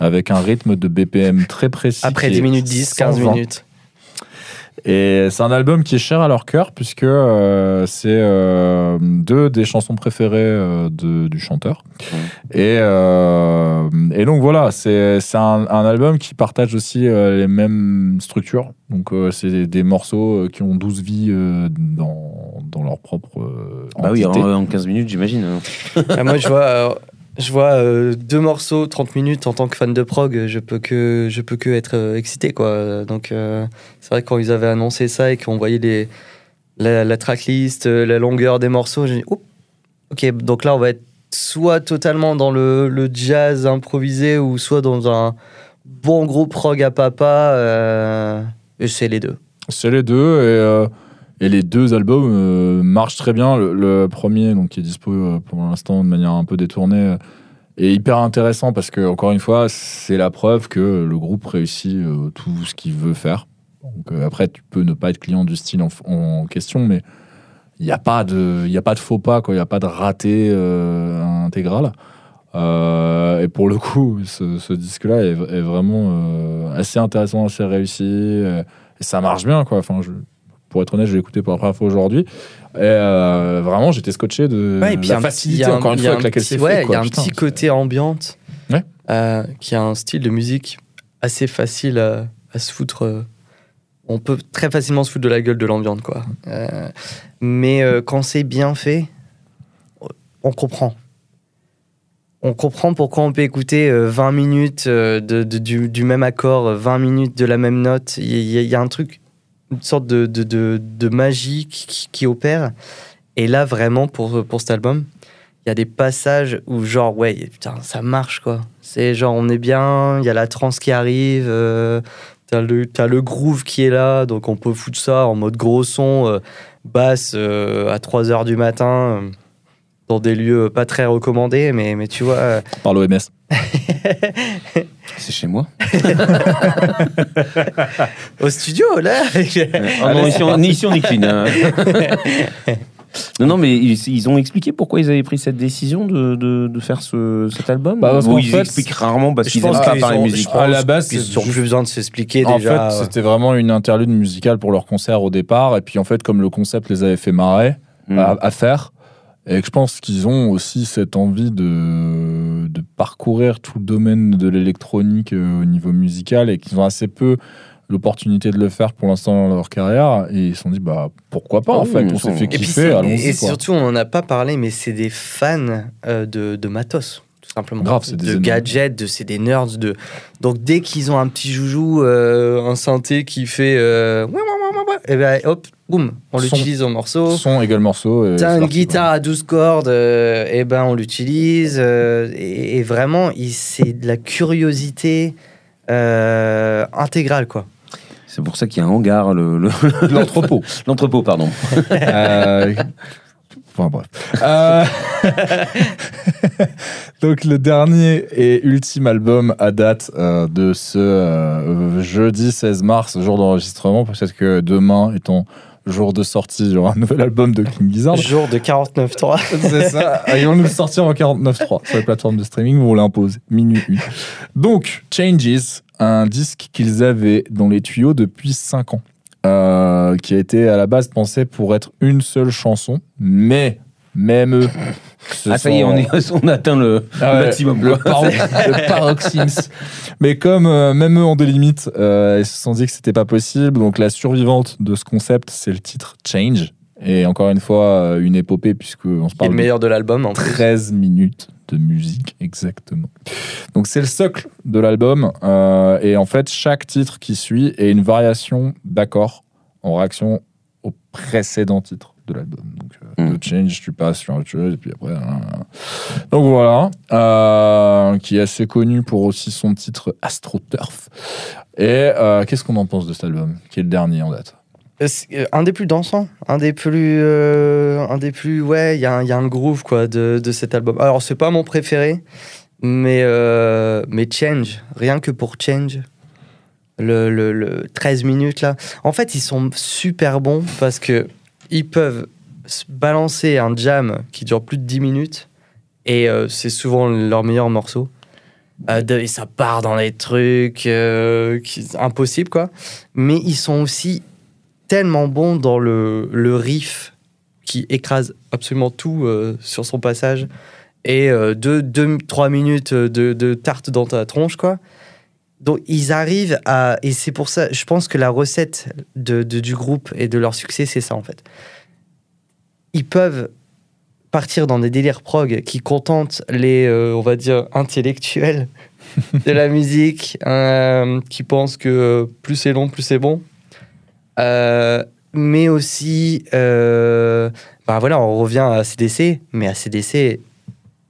avec un rythme de BPM très précis. Après qui 10 est minutes 10, 15 120. minutes. Et c'est un album qui est cher à leur cœur, puisque euh, c'est euh, deux des chansons préférées euh, de- du chanteur. Et, euh, et donc voilà, c'est c'est un, un album qui partage aussi euh, les mêmes structures. Donc euh, c'est des, des morceaux qui ont 12 vies euh, dans, dans leur propre euh, Bah oui, en, en 15 minutes, j'imagine. hein. Ah, moi, je vois, euh, je vois euh, deux morceaux, 30 minutes en tant que fan de prog, je peux que, je peux que être euh, excité, quoi. Donc, euh, c'est vrai que quand ils avaient annoncé ça et qu'on voyait la, tracklist, la longueur des morceaux, j'ai dit, Oups, ok, donc là, on va être soit totalement dans le, le jazz improvisé ou soit dans un bon gros prog à papa. et c'est les deux. C'est les deux et, et les deux albums euh, marchent très bien. Le, premier, donc qui est dispo euh, pour l'instant de manière un peu détournée, euh, est hyper intéressant parce que encore une fois, c'est la preuve que le groupe réussit tout ce qu'il veut faire. Après, tu peux ne pas être client du style en, question, mais il n'y a pas de, a pas de faux pas. Il n'y a pas de raté intégral. Et pour le coup, ce, disque-là est, vraiment assez intéressant, assez réussi. et ça marche bien, quoi. Enfin, je, pour être honnête, je l'ai écouté pour la première fois aujourd'hui. Et euh, vraiment, j'étais scotché de Ouais, et puis la un- il facilité, un- encore une fois, un avec laquelle c'est ouais, fait. Il y a un Putain, petit côté ambiante Ouais. euh, qui a un style de musique assez facile à, à se foutre. euh, on peut très facilement se foutre de la gueule de l'ambiance, quoi. Euh, mais quand c'est bien fait, on comprend. On comprend pourquoi on peut écouter euh, 20 minutes de, de- du, du même accord, euh, 20 minutes de la même note. Il y, a- il y a un truc, une sorte de, de, de- de magie qui, qui opère. Et là, vraiment, pour, pour cet album, il y a des passages où, genre, ouais, putain, ça marche, quoi. C'est genre, on est bien, il y a la trance qui arrive, euh, t'as le, le groove qui est là, donc on peut foutre ça en mode gros son, euh, basse euh, à 3 heures du matin, euh, dans des lieux pas très recommandés, mais, mais tu vois. Par l'OMS. C'est chez moi. au studio, là Ah non, ici, on, ici, on est clean. hein. Non, non, mais ils, ils ont expliqué pourquoi ils avaient pris cette décision de, de, de faire ce, cet album Bah, parce ils fait, expliquent rarement parce qu'ils pense aiment pas parler ont- musique. À la base, c'est ont juste- plus besoin de s'expliquer En déjà. fait, ouais. c'était vraiment une interlude musicale pour leur concert au départ. Et puis, en fait, comme le concept les avait fait marrer Mm. à, à faire, et je pense qu'ils ont aussi cette envie de, de parcourir tout le domaine de l'électronique euh, au niveau musical et qu'ils ont assez peu l'opportunité de le faire pour l'instant dans leur carrière. Et ils se sont dit, bah, pourquoi pas, Ah en oui, fait, on s'est fait Et Et, puis kiffer, et quoi. surtout, on n'en a pas parlé, mais c'est des fans euh, de, de matos, simplement. Grave, c'est des de énormes. gadgets, de, c'est des nerds. De... Donc dès qu'ils ont un petit joujou, euh, un synthé qui fait. Euh... Et ben hop, boum, on l'utilise au morceau. Son égale morceau. et T'as une guitare à 12 cordes, euh, et ben on l'utilise. euh, et, et vraiment, c'est de la curiosité euh, intégrale, quoi. C'est pour ça qu'il y a un hangar, le- le-. L'entrepôt. l'entrepôt, pardon. Euh, Enfin bref. Euh, Donc le dernier et ultime album à date euh, de ce euh, jeudi 16 mars, jour d'enregistrement, peut-être que demain étant jour de sortie, il y aura un nouvel album de King Gizzard. Jour de 49.3. C'est ça. Ils vont nous le sortir en 49.3 sur les plateformes de streaming, vous l'impose minuit. Donc, Changes, un disque qu'ils avaient dans les tuyaux depuis 5 ans, euh, qui a été à la base pensé pour être une seule chanson, mais même eux. se Ah, ça y est, on, est, on atteint le, ah le ouais, maximum. le, paro- le paroxysme. Mais comme euh, même eux ont des limites, euh, ils se sont dit que c'était pas possible. Donc la survivante de ce concept, c'est le titre Change. Et encore une fois, euh, une épopée, puisqu'on se parle le de meilleur de l'album, en plus. 13 minutes de musique, exactement. Donc c'est le socle de l'album. euh, et en fait, chaque titre qui suit est une variation d'accord en réaction au précédent titre de l'album. Donc euh, Mm. de Change, tu passes sur autre chose, et puis après... hein, hein. Donc voilà, euh, qui est assez connu pour aussi son titre AstroTurf. Et qu'est-ce qu'on en pense de cet album, qui est le dernier en date? Un des plus dansants, un des plus, euh, un des plus, ouais, il y, a un- groove quoi de, de cet album. Alors c'est pas mon préféré, mais euh, mais Change, rien que pour Change, le, le, le 13 minutes là. En fait, ils sont super bons parce que ils peuvent balancer un jam qui dure plus de 10 minutes et euh, c'est souvent leur meilleur morceau. Euh, de- et ça part dans des trucs euh, qui, impossibles quoi. Mais ils sont aussi tellement bons dans le, le riff qui écrase absolument tout euh, sur son passage et 2-3 minutes de, de tarte dans ta tronche quoi. Donc ils arrivent à... Et c'est pour ça, je pense que la recette de, de- du groupe et de leur succès, c'est ça en fait. Ils peuvent partir dans des délires prog qui contentent les, euh, on va dire, intellectuels de la musique, euh, qui pensent que plus c'est long, plus c'est bon. Euh, mais aussi, euh, bah voilà, on revient à CDC, mais à CDC,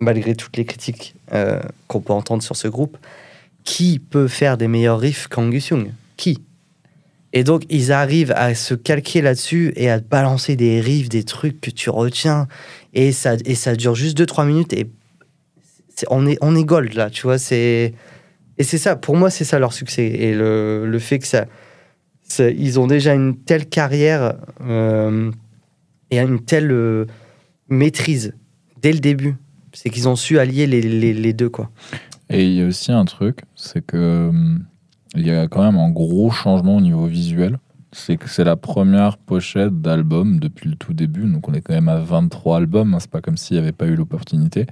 malgré toutes les critiques euh, qu'on peut entendre sur ce groupe, qui peut faire des meilleurs riffs qu'Angus Young? Qui? Et donc, ils arrivent à se calquer là-dessus et à balancer des riffs, des trucs que tu retiens. Et ça, et ça dure juste 2-3 minutes et on, est, on est gold là, tu vois. Et c'est ça, pour moi, c'est ça leur succès. Et le, le fait que ça- Ils ont déjà une telle carrière euh, et une telle euh, maîtrise dès le début. C'est qu'ils ont su allier les, les, les deux, quoi. Et il y a aussi un truc, c'est que il y a quand même un gros changement au niveau visuel. C'est que c'est la première pochette d'album depuis le tout début, donc on est quand même à 23 albums, hein, c'est pas comme s'il n'y avait pas eu l'opportunité,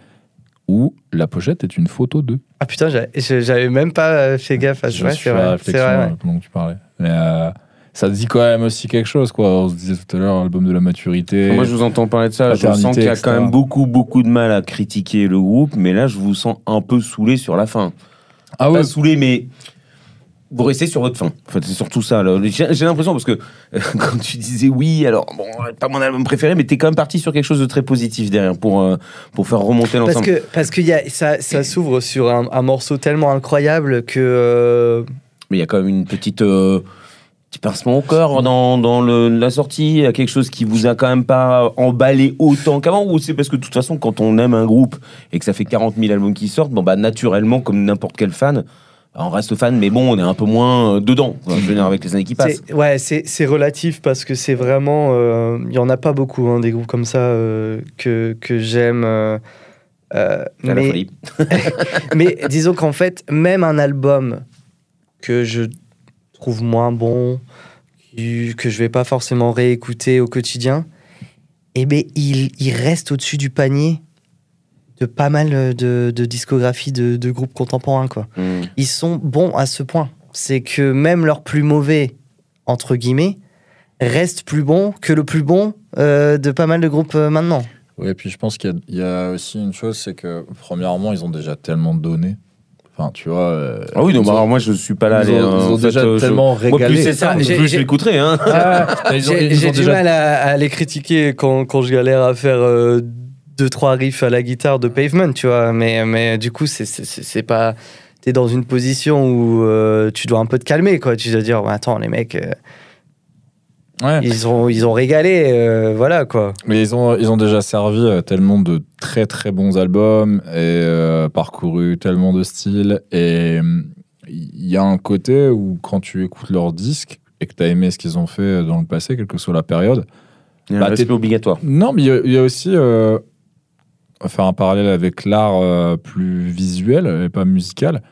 où la pochette est une photo d'eux. Ah putain, j'avais- même pas euh, fait gaffe à ça. Ouais, c'est vrai, c'est vrai, euh, tu parlais. Mais euh, ça dit quand même aussi quelque chose, quoi. On se disait tout à l'heure, album de la maturité. Moi, je vous entends parler de ça. Je sens qu'il y a etc. quand même beaucoup, beaucoup de mal à critiquer le groupe, mais là, je vous sens un peu saoulé sur la fin. ah Pas saoulé, mais vous restez sur votre fin. En fait, c'est surtout ça. J'ai l'impression, parce que euh, quand tu disais oui, alors, bon, pas mon album préféré, mais t'es quand même parti sur quelque chose de très positif derrière pour, euh, pour faire remonter Parce l'ensemble. que, parce que y a, ça, ça s'ouvre sur un, un morceau tellement incroyable que. euh, Mais il y a quand même une petite. euh, petit pincement au cœur dans, dans le- la sortie Il y a quelque chose qui vous a quand même pas emballé autant qu'avant Ou c'est parce que de toute façon, quand on aime un groupe et que ça fait 40 000 albums qui sortent, bon, bah, naturellement, comme n'importe quel fan, bah, on reste fan, mais bon, on est un peu moins euh, dedans, quoi, je veux dire, avec les années qui passent. C'est- Ouais, c'est c'est relatif parce que c'est vraiment. euh, Il y en a pas beaucoup, hein, des groupes comme ça euh, que, que j'aime. euh, euh, mais, mais disons qu'en fait, même un album que je trouve moins bon, que je vais pas forcément réécouter au quotidien, eh ben, il, il reste au-dessus du panier de pas mal de, de discographies de, de groupes contemporains. Quoi Mm. ils sont bons à ce point. C'est que même leur plus mauvais, entre guillemets, reste plus bon que le plus bon euh, de pas mal de groupes euh, maintenant. Ouais, puis je pense qu'il y y, a aussi une chose, c'est que premièrement, ils ont déjà tellement donné. Enfin, tu vois. euh, Ah oui, donc ils bah, ont- alors moi je suis pas là. ils les- ont, ils ont fait, déjà euh, je- tellement Moi, plus régalé. c'est ça, Ah, plus j'ai- je l'écouterai. Hein. Ils ont- J'ai ils du déjà- mal à, à les critiquer quand, quand je galère à faire euh, deux, trois riffs à la guitare de Pavement, tu vois. Mais, mais du coup, c'est- pas. T'es dans une position où euh, tu dois un peu te calmer, quoi. Tu dois dire, attends, les mecs, euh, Ouais. ils, ont, ils ont régalé, euh, voilà, quoi. Mais ils ont, ils ont déjà servi euh, tellement de très très bons albums et euh, parcouru tellement de styles. Et il y a un côté où quand tu écoutes leurs disques et que tu as aimé ce qu'ils ont fait dans le passé, quelle que soit la période, Il y a un Bah, respect t'es- obligatoire. Non, mais il y a- il y, a aussi, euh, on va faire un parallèle avec l'art euh, plus visuel et pas musical,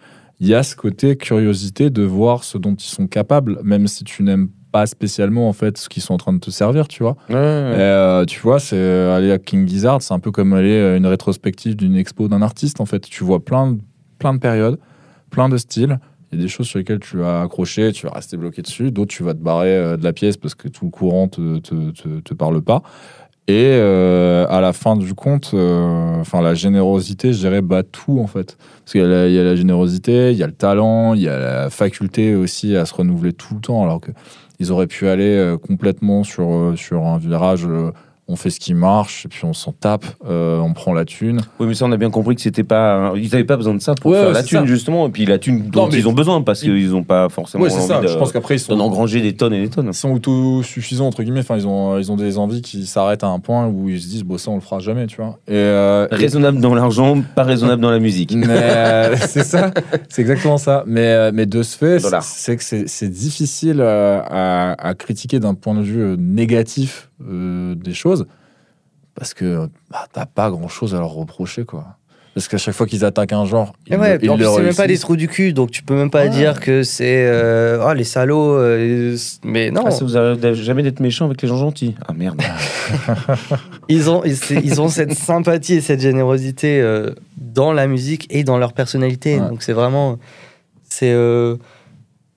il y a ce côté curiosité de voir ce dont ils sont capables, même si tu n'aimes pas spécialement en fait ce qu'ils sont en train de te servir, tu vois. Et, euh, tu vois, c'est euh, aller à King Gizzard, c'est un peu comme aller à une rétrospective d'une expo d'un artiste en fait. Tu vois plein, de- plein de périodes, plein de styles. Il y a des choses sur lesquelles tu vas accrocher, tu vas rester bloqué dessus. D'autres, tu vas te barrer euh, de la pièce parce que tout le courant te, te, te, te parle pas. Et euh, à la fin du compte, euh, enfin la générosité, je dirais, bat tout en fait. Parce qu'il y, y a la générosité, il y a le talent, il y a la faculté aussi à se renouveler tout le temps. Alors que ils auraient pu aller euh, complètement sur, euh, sur un virage. On fait ce qui marche, et puis on s'en tape, euh, on prend la thune. Oui, mais ça, on a bien compris que c'était pas. Ils n'avaient pas besoin de ça pour Ouais, faire ouais, la thune, ça. justement. Et puis la thune dont mais- ils ont besoin, parce qu'ils n'ont pas forcément Ouais, c'est ça. de- Je pense qu'après, ils sont, d'en engranger des tonnes et des tonnes. ils sont autosuffisants, entre guillemets. Enfin, ils ont, ils ont des envies qui s'arrêtent à un point où ils se disent, bon, ça, on le fera jamais, tu vois. Et, euh, Raisonnable dans l'argent, pas raisonnable dans la musique. Euh, c'est ça, c'est exactement ça. Mais, mais de ce fait, c'est que c'est difficile à, à critiquer d'un point de vue négatif euh, des choses parce que bah, t'as pas grand chose à leur reprocher, quoi. Parce qu'à chaque fois qu'ils attaquent un genre, ils, Et ouais, le- ils en plus, le c'est même pas des trous du cul, donc tu peux même pas Ouais. dire que c'est. euh, oh, les salauds. euh, mais non. Ah, ça vous arrive jamais d'être méchant avec les gens gentils Ah merde. Ils ont, ils, ont cette sympathie et cette générosité euh, dans la musique et dans leur personnalité. Ouais. Donc c'est vraiment. C'est.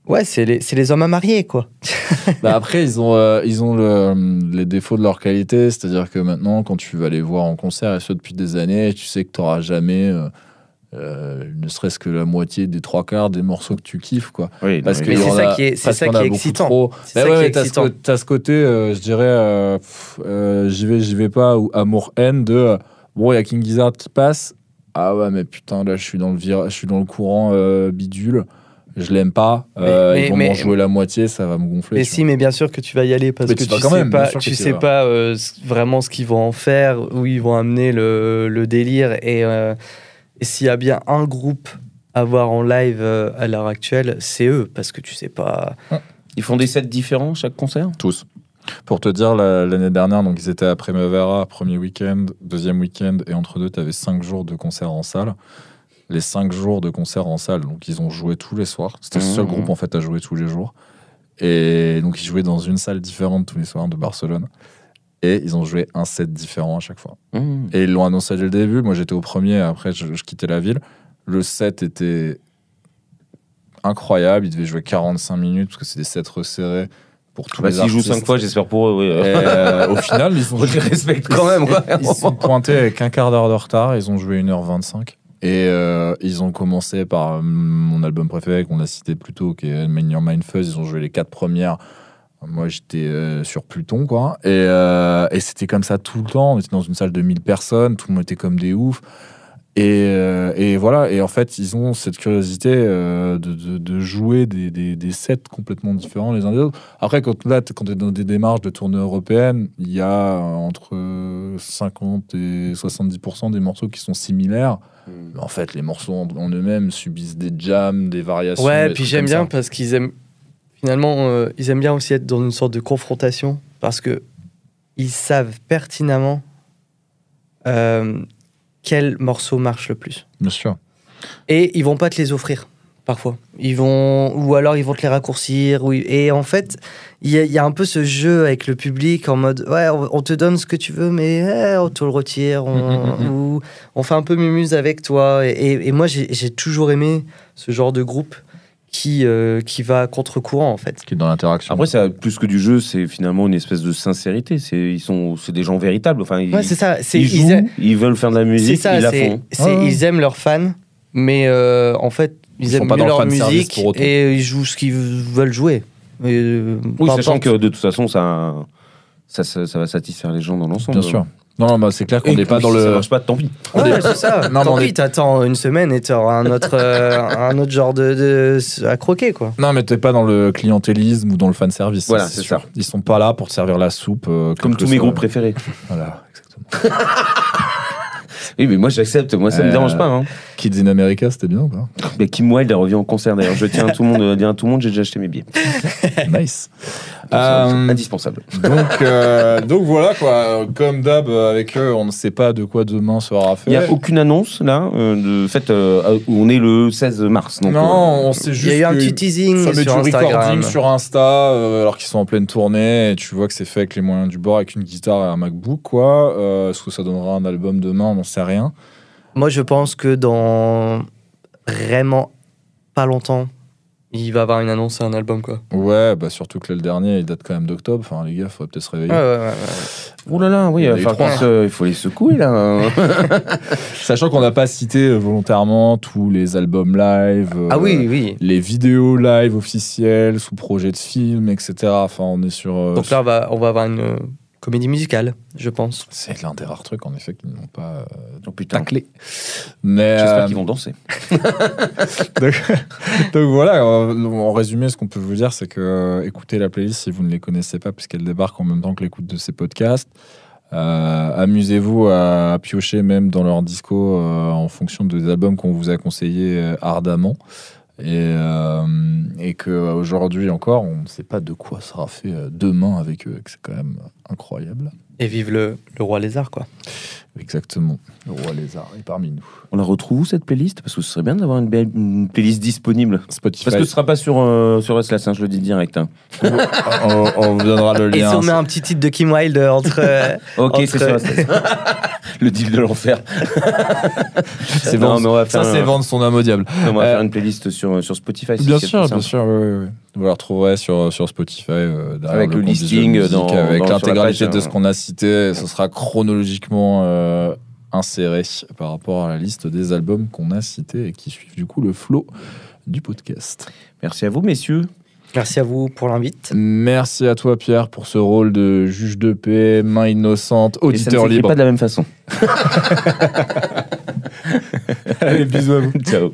Euh, ouais, c'est les, c'est les hommes à marier, quoi. Bah après, ils ont, euh, ils ont le- les défauts de leur qualité, c'est-à-dire que maintenant, quand tu vas les voir en concert, et ce depuis des années, tu sais que tu n'auras jamais, euh, euh, ne serait-ce que la moitié des trois quarts des morceaux que tu kiffes, quoi. Oui, Parce non, que c'est ça a- qui est- c'est ça y qui est excitant. trop. C'est Bah ça ouais, qui est t'as ce, excitant. co- t'as ce côté, euh, je dirais, euh, euh, j'y vais, j'y vais pas, ou amour-haine de, euh, bon, il y a King Gizzard qui passe, ah ouais, mais putain, là, je suis dans le, vira- je suis dans le courant euh, bidule, je l'aime pas, euh, Mais- ils vont m'en jouer la moitié, ça va me gonfler. Mais si, mais bien sûr que tu vas y aller parce Mais que tu tu, vas quand sais même, pas, tu sais pas euh, vraiment ce qu'ils vont en faire, où ils vont amener le, le délire. Et, euh, et s'il y a bien un groupe à voir en live euh, à l'heure actuelle, c'est eux parce que tu sais pas. Ils font des sets différents chaque concert? Tous. Pour te dire, la- l'année dernière, donc ils étaient à Primavera, premier week-end, deuxième week-end, et entre deux, tu avais cinq jours de concert en salle. Les cinq jours de concert en salle, donc ils ont joué tous les soirs. C'était le seul Mmh. groupe en fait à jouer tous les jours. Et donc ils jouaient dans une salle différente tous les soirs de Barcelone. Et ils ont joué un set différent à chaque fois. Mmh. Et ils l'ont annoncé dès le début. Moi, j'étais au premier. Après, je, je quittais la ville. Le set était incroyable. Ils devaient jouer 45 minutes parce que c'est des sets resserrés pour tous Bah, les S'ils jouent artistes. cinq fois, j'espère pour eux. Oui. Euh, au final, ils ont On les respecte quand même. Ils se sont pointés avec un quart d'heure de retard. Ils ont joué 1h25. Et euh, ils ont commencé par euh, mon album préféré qu'on a cité plus tôt, qui est Main Your Mind Fuzz. Ils ont joué les quatre premières. Moi, j'étais euh, sur Pluton, quoi. Et, c'était comme ça tout le temps. On était dans une salle de 1000 personnes. Tout le monde était comme des oufs. Et, voilà, et en fait, ils ont cette curiosité de, jouer des, sets complètement différents les uns des autres. Après, quand, là, quand tu es dans des démarches de tournée européenne, il y a entre 50 et 70% des morceaux qui sont similaires. Mais en fait, les morceaux en, en eux-mêmes subissent des jams, des variations. Ouais, des puis j'aime bien ça. parce qu'ils aiment. Finalement, euh, ils aiment bien aussi être dans une sorte de confrontation parce que ils savent pertinemment euh, quel morceau marche le plus. Bien sûr. Et ils vont pas te les offrir parfois. Ils vont ou alors ils vont te les raccourcir. Et en fait, il y, a- il y a un peu ce jeu avec le public en mode ouais, on, te donne ce que tu veux, mais eh, on te le retire. On, Mm, mm, mm, ou on fait un peu mumuse avec toi. Et, et- et moi, j'ai toujours aimé ce genre de groupe qui euh, qui va contre-courant en fait. Qui est dans l'interaction. Après, ça, plus que du jeu, c'est finalement une espèce de sincérité. C'est, ils sont, c'est des gens véritables. Enfin, ils, Ouais, c'est ça. C'est ils ils jouent, a- ils veulent faire de la musique, ça. ils la c'est- font. c'est- Ouais, ouais. Ils aiment leurs fans, mais euh, en fait, ils, aiment pas mieux dans le leur fan service musique pour autant. et ils jouent ce qu'ils veulent jouer. Et, euh, Oui, sachant importe. que de toute façon, ça, ça, ça, ça va satisfaire les gens dans l'ensemble. Bien sûr. Non, non, bah, c'est clair qu'on n'est pas dans si Ça le. marche pas, tant pis. Ouais, c'est ça. Non, Tant on pis, est- t'attends une semaine et t'auras un autre, euh, un autre genre de, de- à croquer, quoi. Non, mais t'es pas dans le clientélisme ou dans le fan service. Voilà, c'est sûr. ça. Ils sont pas là pour te servir la soupe. euh, Comme tous mes groupes préférés. Voilà, exactement. Oui, mais moi j'accepte, moi ça me Euh, dérange pas. Hein. Kids in America, c'était bien ou pas Mais Kim Wilde elle revient en concert d'ailleurs. Je tiens à tout le monde, dire à tout le monde, j'ai déjà acheté mes billets. Nice. Euh, indispensable. donc, euh, donc voilà quoi. Comme d'hab euh, avec eux, on ne sait pas de quoi demain sera fait. Il n'y a aucune annonce là euh, de fait euh, où on est le 16 mars. Donc, non, euh, on sait Il juste y a eu un petit teasing sur du Instagram. recording sur Insta euh, alors qu'ils sont en pleine tournée et tu vois que c'est fait avec les moyens du bord avec une guitare et un MacBook quoi. Euh, Est-ce que ça donnera un album demain? On n'en sait rien. Moi, je pense que dans vraiment pas longtemps, il va avoir une annonce et un album, quoi. Ouais, bah surtout que là, le dernier il date quand même d'octobre. Enfin les gars, faudrait peut-être se réveiller. Ouais, ouais, ouais, ouais. Ouh là là, oui, Il y il, en va a eu falloir trois. qu'on se- il faut les secouer là. Sachant qu'on n'a pas cité euh, volontairement tous les albums live. euh, Ah oui, oui. Les vidéos live officielles sous projet de film, etc. Enfin, on est sur. euh, Donc là, on va, on va avoir une euh, comédie musicale, je pense. c'est l'un des rares trucs en effet qu'ils n'ont pas euh, Oh putain. taclé. Mais J'espère euh, qu'ils vont danser. donc, donc voilà, en, en résumé, ce qu'on peut vous dire, c'est que euh, écoutez la playlist si vous ne les connaissez pas, puisqu'elle débarque en même temps que l'écoute de ces podcasts. Euh, Amusez-vous à, piocher même dans leur disco euh, en fonction des albums qu'on vous a conseillés euh, ardemment. Et, euh, et qu'aujourd'hui encore, on ne sait pas de quoi sera fait euh, demain avec eux, c'est quand même incroyable. Et vive le, le roi lézard, quoi. Exactement. Le roi lézard est parmi nous. On la retrouve où cette playlist? Parce que ce serait bien d'avoir une, belle, une playlist disponible. Spotify. Parce que ce sera pas sur, euh, sur Restless, hein, je le dis direct. hein. on, on vous donnera le Et si lien. on met un petit titre de Kim Wilde entre. euh, Ok, Entre- c'est Restless. le deal de l'enfer. C'est Non, vendre- mais on va ça, c'est vendre son âme au diable. On va Euh, faire une playlist sur, sur Spotify. Bien sûr, bien sûr. Vous la retrouverez sur, sur Spotify. euh, Avec le listing dans- avec l'intégralité de hein. ce qu'on a cité. Ce sera chronologiquement euh, inséré par rapport à la liste des albums qu'on a cités et qui suivent du coup le flow du podcast. Merci à vous, messieurs. Merci à vous pour l'invite. Merci à toi, Pierre, pour ce rôle de juge de paix, main innocente, Et ça ne auditeur libre. pas de la même façon. Allez, bisous à vous. Ciao.